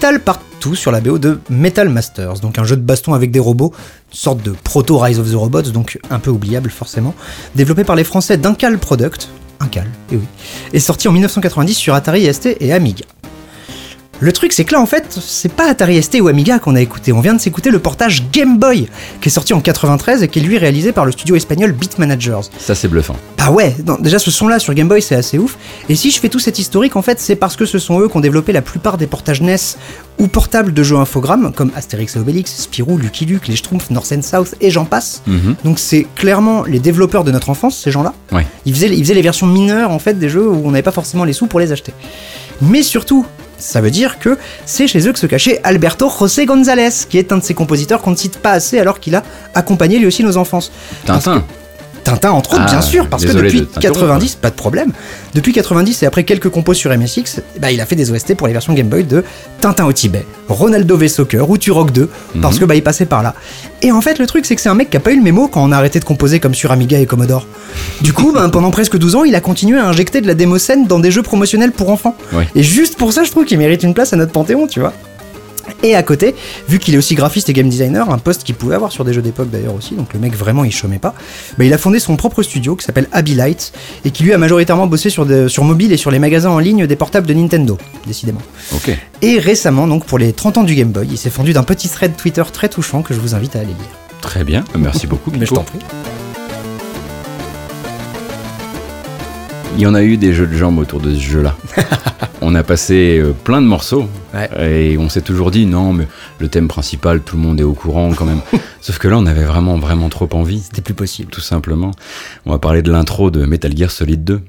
Metal Part surtout sur la BO de Metal Masters, donc un jeu de baston avec des robots, une sorte de proto Rise of the Robots, donc un peu oubliable forcément, développé par les Français d'Incal Product, Incal, et oui, et sorti en 1990 sur Atari ST et Amiga. Le truc, c'est que là, en fait, c'est pas Atari ST ou Amiga qu'on a écouté. On vient de s'écouter le portage Game Boy, qui est sorti en 93 et qui est lui réalisé par le studio espagnol Beat Managers. Ça, c'est bluffant. Bah ouais, non, déjà ce son-là sur Game Boy c'est assez ouf. Et si je fais tout cet historique, en fait, c'est parce que ce sont eux qui ont développé la plupart des portages NES ou portables de jeux infogrammes, comme Astérix et Obélix, Spirou, Lucky Luke, les Schtroumpfs, North and South et j'en passe. Mhm. Donc c'est clairement les développeurs de notre enfance, ces gens-là. Ouais. Ils faisaient, ils faisaient les versions mineures en fait des jeux où on n'avait pas forcément les sous pour les acheter. Mais surtout, ça veut dire que c'est chez eux que se cachait Alberto José González, qui est un de ces compositeurs qu'on ne cite pas assez alors qu'il a accompagné lui aussi nos enfances. Tintin. Tintin entre autres, Ah, bien sûr, parce que depuis de t'interrompre. 90, pas de problème. Depuis 90 et après quelques compos sur MSX, bah, il a fait des OST pour les versions Game Boy de Tintin au Tibet, Ronaldo v Soccer ou Turok 2, parce Mhm. que bah il passait par là. Et en fait, le truc c'est que c'est un mec qui a pas eu le mémo quand on a arrêté de composer comme sur Amiga et Commodore. Du coup, [LAUGHS] bah, pendant presque 12 ans, il a continué à injecter de la démoscène dans des jeux promotionnels pour enfants. Ouais. Et juste pour ça, je trouve qu'il mérite une place à notre panthéon, tu vois. Et à côté, vu qu'il est aussi graphiste et game designer, un poste qu'il pouvait avoir sur des jeux d'époque d'ailleurs aussi, donc le mec vraiment il chômait pas, bah, il a fondé son propre studio qui s'appelle Abbey Light et qui lui a majoritairement bossé sur, de- sur mobile et sur les magasins en ligne des portables de Nintendo, décidément. Ok. Et récemment, donc pour les 30 ans du Game Boy, il s'est fendu d'un petit thread Twitter très touchant que je vous invite à aller lire. Très bien. Merci beaucoup. Mais je t'en prie. Il y en a eu des jeux de jambes autour de ce jeu-là. [LAUGHS] on a passé euh, plein de morceaux et on s'est toujours dit non, mais le thème principal, tout le monde est au courant quand même. [LAUGHS] Sauf que là, on avait vraiment, vraiment trop envie. C'était plus possible. Tout simplement. On va parler de l'intro de Metal Gear Solid 2.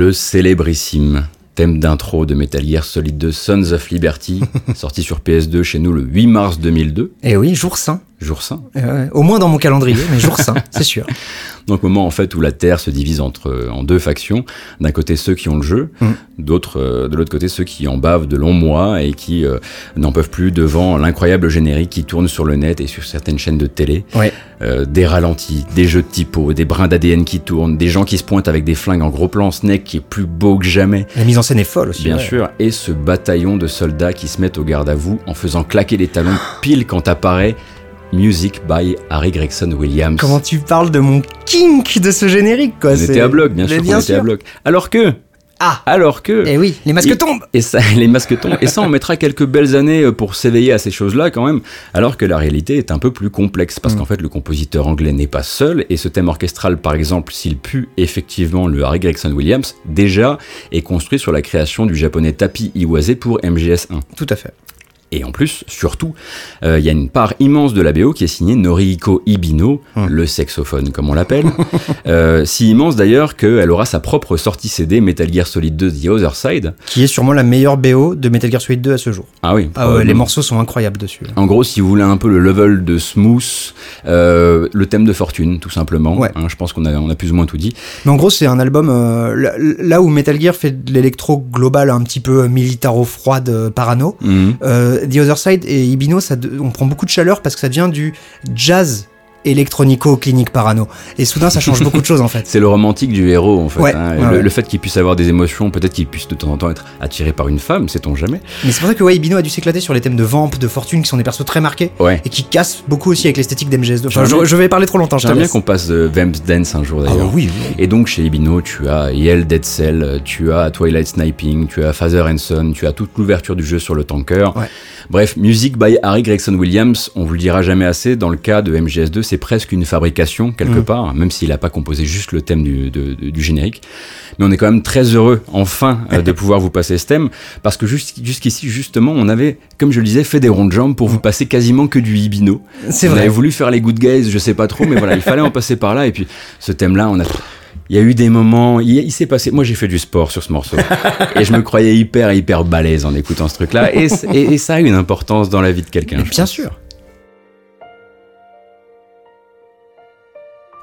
Le célébrissime thème d'intro de Metal Gear Solid 2 Sons of Liberty, [LAUGHS] sorti sur PS2 chez nous le 8 mars 2002, Et oui, jour saint. jour saint. Euh, au moins dans mon calendrier, mais jour saint, c'est sûr. [LAUGHS] Donc moment en fait où la Terre se divise entre en deux factions. D'un côté ceux qui ont le jeu, Mm. d'autres euh, de l'autre côté ceux qui en bavent de longs mois et qui euh, n'en peuvent plus devant l'incroyable générique qui tourne sur le net et sur certaines chaînes de télé. Ouais. Euh, des ralentis, des jeux de typo, des brins d'ADN qui tournent, des gens qui se pointent avec des flingues en gros plan snake qui est plus beau que jamais. La mise en scène est folle aussi. Bien ouais. sûr, et ce bataillon de soldats qui se mettent au garde à vous en faisant claquer les talons [GASPS] pile quand apparaît Music by Harry Gregson Williams. Comment tu parles de mon kink de ce générique, quoi. on c'est- était à bloc, bien sûr, bien on était à sûr. bloc. Alors que, Ah alors que, Eh oui, les masques Et- tombent et ça, [LAUGHS] les masques tombent. Et ça, on mettra quelques belles années euh, pour s'éveiller à ces choses-là quand même. Alors que la réalité est un peu plus complexe parce Mm. qu'en fait, le compositeur anglais n'est pas seul. Et ce thème orchestral, par exemple, s'il pue effectivement le Harry Gregson Williams, déjà est construit sur la création du japonais Tapi Iwase pour MGS1. Tout à fait. Et en plus, surtout, euh, il y a une part immense de la BO qui est signée Norihiko Ibino, Hum. le saxophone comme on l'appelle. [LAUGHS] Euh, si immense d'ailleurs qu'elle aura sa propre sortie CD Metal Gear Solid 2 The Other Side. Qui est sûrement la meilleure BO de Metal Gear Solid 2 à ce jour. Ah oui. Ah ouais, les morceaux sont incroyables dessus. En gros, si vous voulez un peu le level de smooth, euh, le thème de fortune, tout simplement. Ouais. Hein, je pense qu'on a, on a plus ou moins tout dit. Mais en gros, c'est un album là, là où Metal Gear fait de l'électro global un petit peu militaro-froide, parano. Mhm. The Other Side et Ibino, on prend beaucoup de chaleur parce que ça devient du jazz électronico clinique parano. Et soudain, ça change beaucoup de choses en fait. [LAUGHS] C'est le romantique du héros, en fait. Ouais, hein. ouais, le, ouais. le fait qu'il puisse avoir des émotions, peut-être qu'il puisse de temps en temps être attiré par une femme, sait-on jamais. Mais c'est pour ça que Ibino a dû s'éclater sur les thèmes de vamp, de fortune, qui sont des persos très marqués et qui cassent beaucoup aussi avec l'esthétique d'MGS2. Enfin, J'aimerais je, je vais parler trop longtemps, J'aimerais bien qu'on passe de Vamps Dance un jour Ah d'ailleurs. oui, oui. Et donc chez Ibino, tu as Yell Dead Cell, tu as Twilight Sniping, tu as Father and Son, tu as toute l'ouverture du jeu sur le tanker. Bref, musique by Harry Gregson Williams, on vous le dira jamais assez, dans le cas de MGS2, c'est presque une fabrication quelque Mm. part, même s'il n'a pas composé juste le thème du, de- de- du générique. Mais on est quand même très heureux, enfin, euh, de [LAUGHS] pouvoir vous passer ce thème, parce que jusqu'- jusqu'ici, justement, on avait, comme je le disais, fait des rondes jambes pour vous passer quasiment que du Ibino. C'est on vrai. avait voulu faire les good guys, je sais pas trop, mais voilà, il fallait en passer par là. Et puis, ce thème-là, on a. Il y a eu des moments, il, il s'est passé. Moi, j'ai fait du sport sur ce morceau, et je me croyais hyper, hyper balèze en écoutant ce truc-là, et, c- et- et ça a une importance dans la vie de quelqu'un. Bien pense. sûr.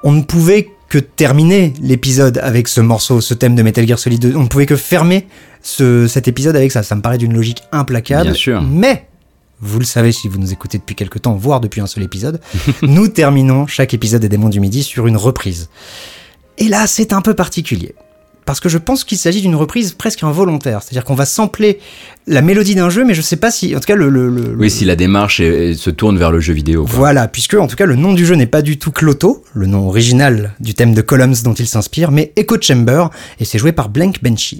On ne pouvait que terminer l'épisode avec ce morceau, ce thème de Metal Gear Solid 2. On ne pouvait que fermer ce- cet épisode avec ça. Ça me paraît d'une logique implacable. Bien sûr. Mais, vous le savez si vous nous écoutez depuis quelque temps, voire depuis un seul épisode, [LAUGHS] nous terminons chaque épisode des Démons du Midi sur une reprise. Et là, c'est un peu particulier. Parce que je pense qu'il s'agit d'une reprise presque involontaire. C'est-à-dire qu'on va sampler la mélodie d'un jeu, mais je sais pas si, en tout cas, le, le- le- Oui, si la démarche est- se tourne vers le jeu vidéo. quoi. voilà, puisque en tout cas le nom du jeu n'est pas du tout Cloto, le nom original du thème de Columns dont il s'inspire, mais Echo Chamber, et c'est joué par Blank Benchy.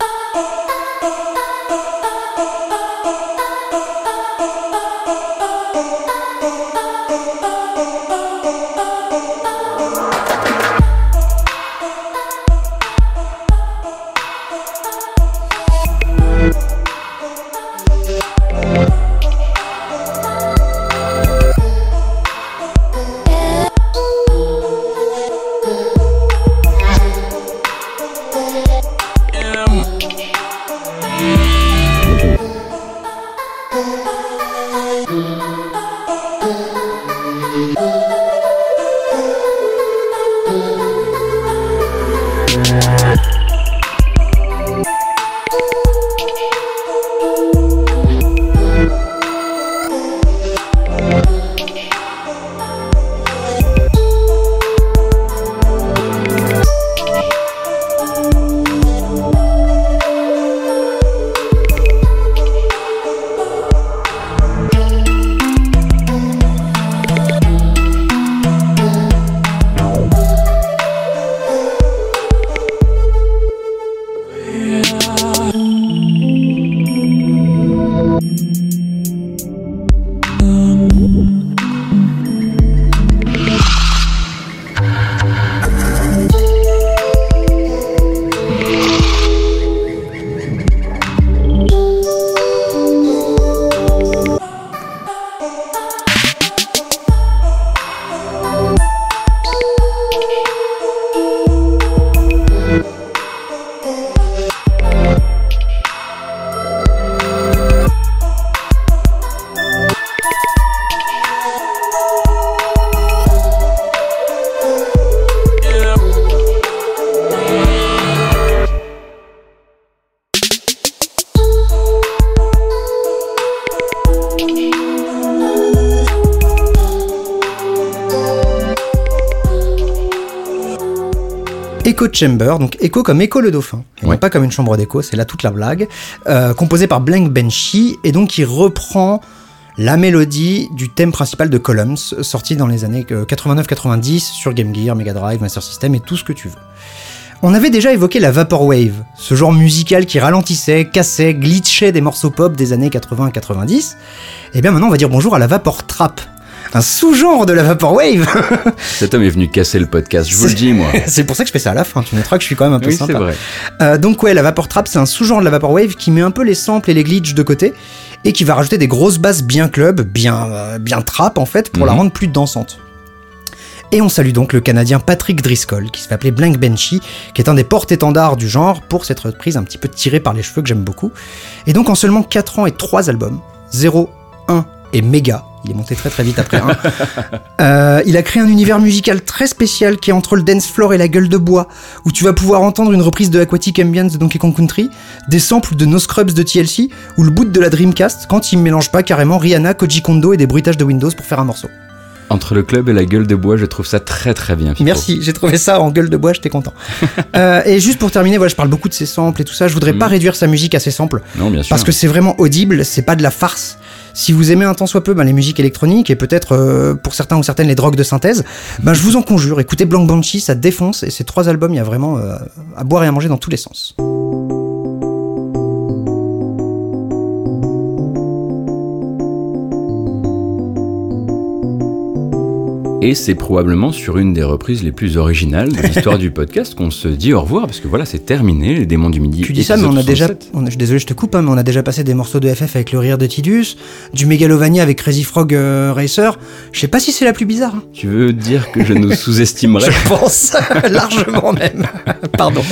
Echo Chamber, donc Echo comme Echo le dauphin, et non pas comme une chambre d'écho, c'est là toute la blague, euh, composé par Blank Benchy, et donc qui reprend la mélodie du thème principal de Columns, sorti dans les années euh, 89-90 sur Game Gear, Mega Drive, Master System et tout ce que tu veux. On avait déjà évoqué la Vaporwave, ce genre musical qui ralentissait, cassait, glitchait des morceaux pop des années 80 90. Et bien maintenant on va dire bonjour à la Vapor Trap, un sous-genre de la Vaporwave. [LAUGHS] Cet homme est venu casser le podcast, je vous le dis moi. [LAUGHS] c'est pour ça que je fais ça à la fin, tu noteras que je suis quand même un peu Oui, c'est sympa. vrai. Euh, donc ouais, la Vapor Trap, c'est un sous-genre de la Vaporwave qui met un peu les samples et les glitches de côté et qui va rajouter des grosses basses bien club, bien, euh, bien trap en fait, pour la Mhm. rendre plus dansante. Et on salue donc le Canadien Patrick Driscoll, qui se fait appeler Blank Benchy, qui est un des porte-étendards du genre pour cette reprise un petit peu tirée par les cheveux que j'aime beaucoup. Et donc en seulement 4 ans et 3 albums, 0, 1 et Méga, il est monté très très vite après 1, [LAUGHS] euh, il a créé un univers musical très spécial qui est entre le dance floor et la gueule de bois, où tu vas pouvoir entendre une reprise de Aquatic Ambience de Donkey Kong Country, des samples de No Scrubs de TLC, ou le boot de la Dreamcast quand il mélange pas carrément Rihanna, Koji Kondo et des bruitages de Windows pour faire un morceau. Entre le club et la gueule de bois, je trouve ça très très bien. Pipo. Merci, j'ai trouvé ça en gueule de bois, j'étais content. [LAUGHS] Euh, et juste pour terminer, voilà, je parle beaucoup de ses samples et tout ça, je voudrais pas Mhm. réduire sa musique à ses samples, Non, bien sûr. parce que c'est vraiment audible, c'est pas de la farce. Si vous aimez un tant soit peu ben, les musiques électroniques et peut-être euh, pour certains ou certaines les drogues de synthèse, ben, je vous en conjure, écoutez Blanc Banshee, ça défonce et ces trois albums, il y a vraiment euh, à boire et à manger dans tous les sens. Et c'est probablement sur une des reprises les plus originales de l'histoire du podcast qu'on se dit au revoir, parce que voilà, c'est terminé, les démons du midi. Tu dis ça, mais on a déjà, 67. on a- je suis désolé, je te coupe, hein, mais on a déjà passé des morceaux de FF avec le rire de Tidus, du Megalovania avec Crazy Frog euh, Racer. Je sais pas si c'est la plus bizarre. hein. Tu veux dire que je nous sous-estimerais [LAUGHS] Je pense [LAUGHS] largement même. Pardon.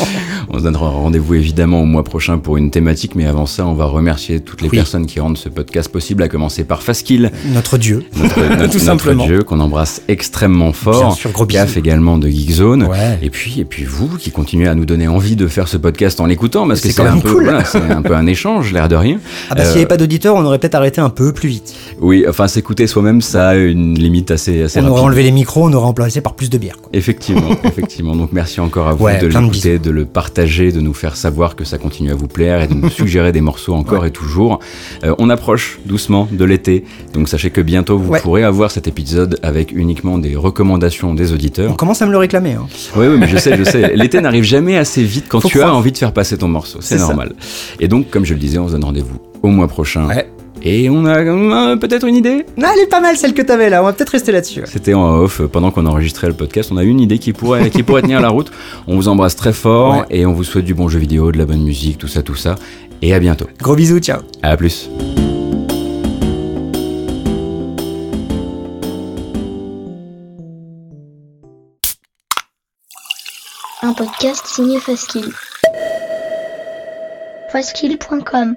On se donnera rendez-vous évidemment au mois prochain pour une thématique, mais avant ça, on va remercier toutes les Oui. personnes qui rendent ce podcast possible, à commencer par Faskill, Notre dieu. notre, [LAUGHS] notre- notre simplement. dieu qu'on embrasse extrêmement fort. Bien sûr. Gaffe également de Geekzone. Ouais. Et puis, et puis vous qui continuez à nous donner envie de faire ce podcast en l'écoutant, parce que C'est un peu, cool. voilà, c'est un peu un échange, l'air de rien. Ah bah s'il n'y avait pas d'auditeurs, on aurait peut-être arrêté un peu plus vite. Oui, enfin s'écouter soi-même, ça a une limite assez, assez on rapide. aurait enlevé les micros, on aurait remplacé par plus de bière. quoi. Effectivement, [LAUGHS] effectivement. Donc merci encore à vous Ouais, de l'écouter, de, le partager, de nous faire savoir que ça continue à vous plaire et de nous [LAUGHS] suggérer des morceaux encore et toujours. Euh, on approche doucement de l'été, donc sachez que bientôt vous pourrez avoir cet épisode avec uniquement des recommandations des On auditeurs. commence à me le réclamer. hein. Oui, oui, mais je sais, je sais. [LAUGHS] L'été n'arrive jamais assez vite quand Faut tu as envie de faire passer ton morceau. C'est ça. normal. Et donc, comme je le disais, on se donne rendez-vous au mois prochain. Ouais. Et on a euh, peut-être une idée? Ah, elle est pas mal celle que t'avais là, on va peut-être rester là-dessus. C'était en off euh, pendant qu'on enregistrait le podcast. On a eu une idée qui pourrait, qui pourrait tenir la route. On vous embrasse très fort Ouais. et on vous souhaite du bon jeu vidéo, de la bonne musique, tout ça, tout ça. Et à bientôt. Gros bisous, ciao. À plus. Un podcast signé Faskill. Faskill.com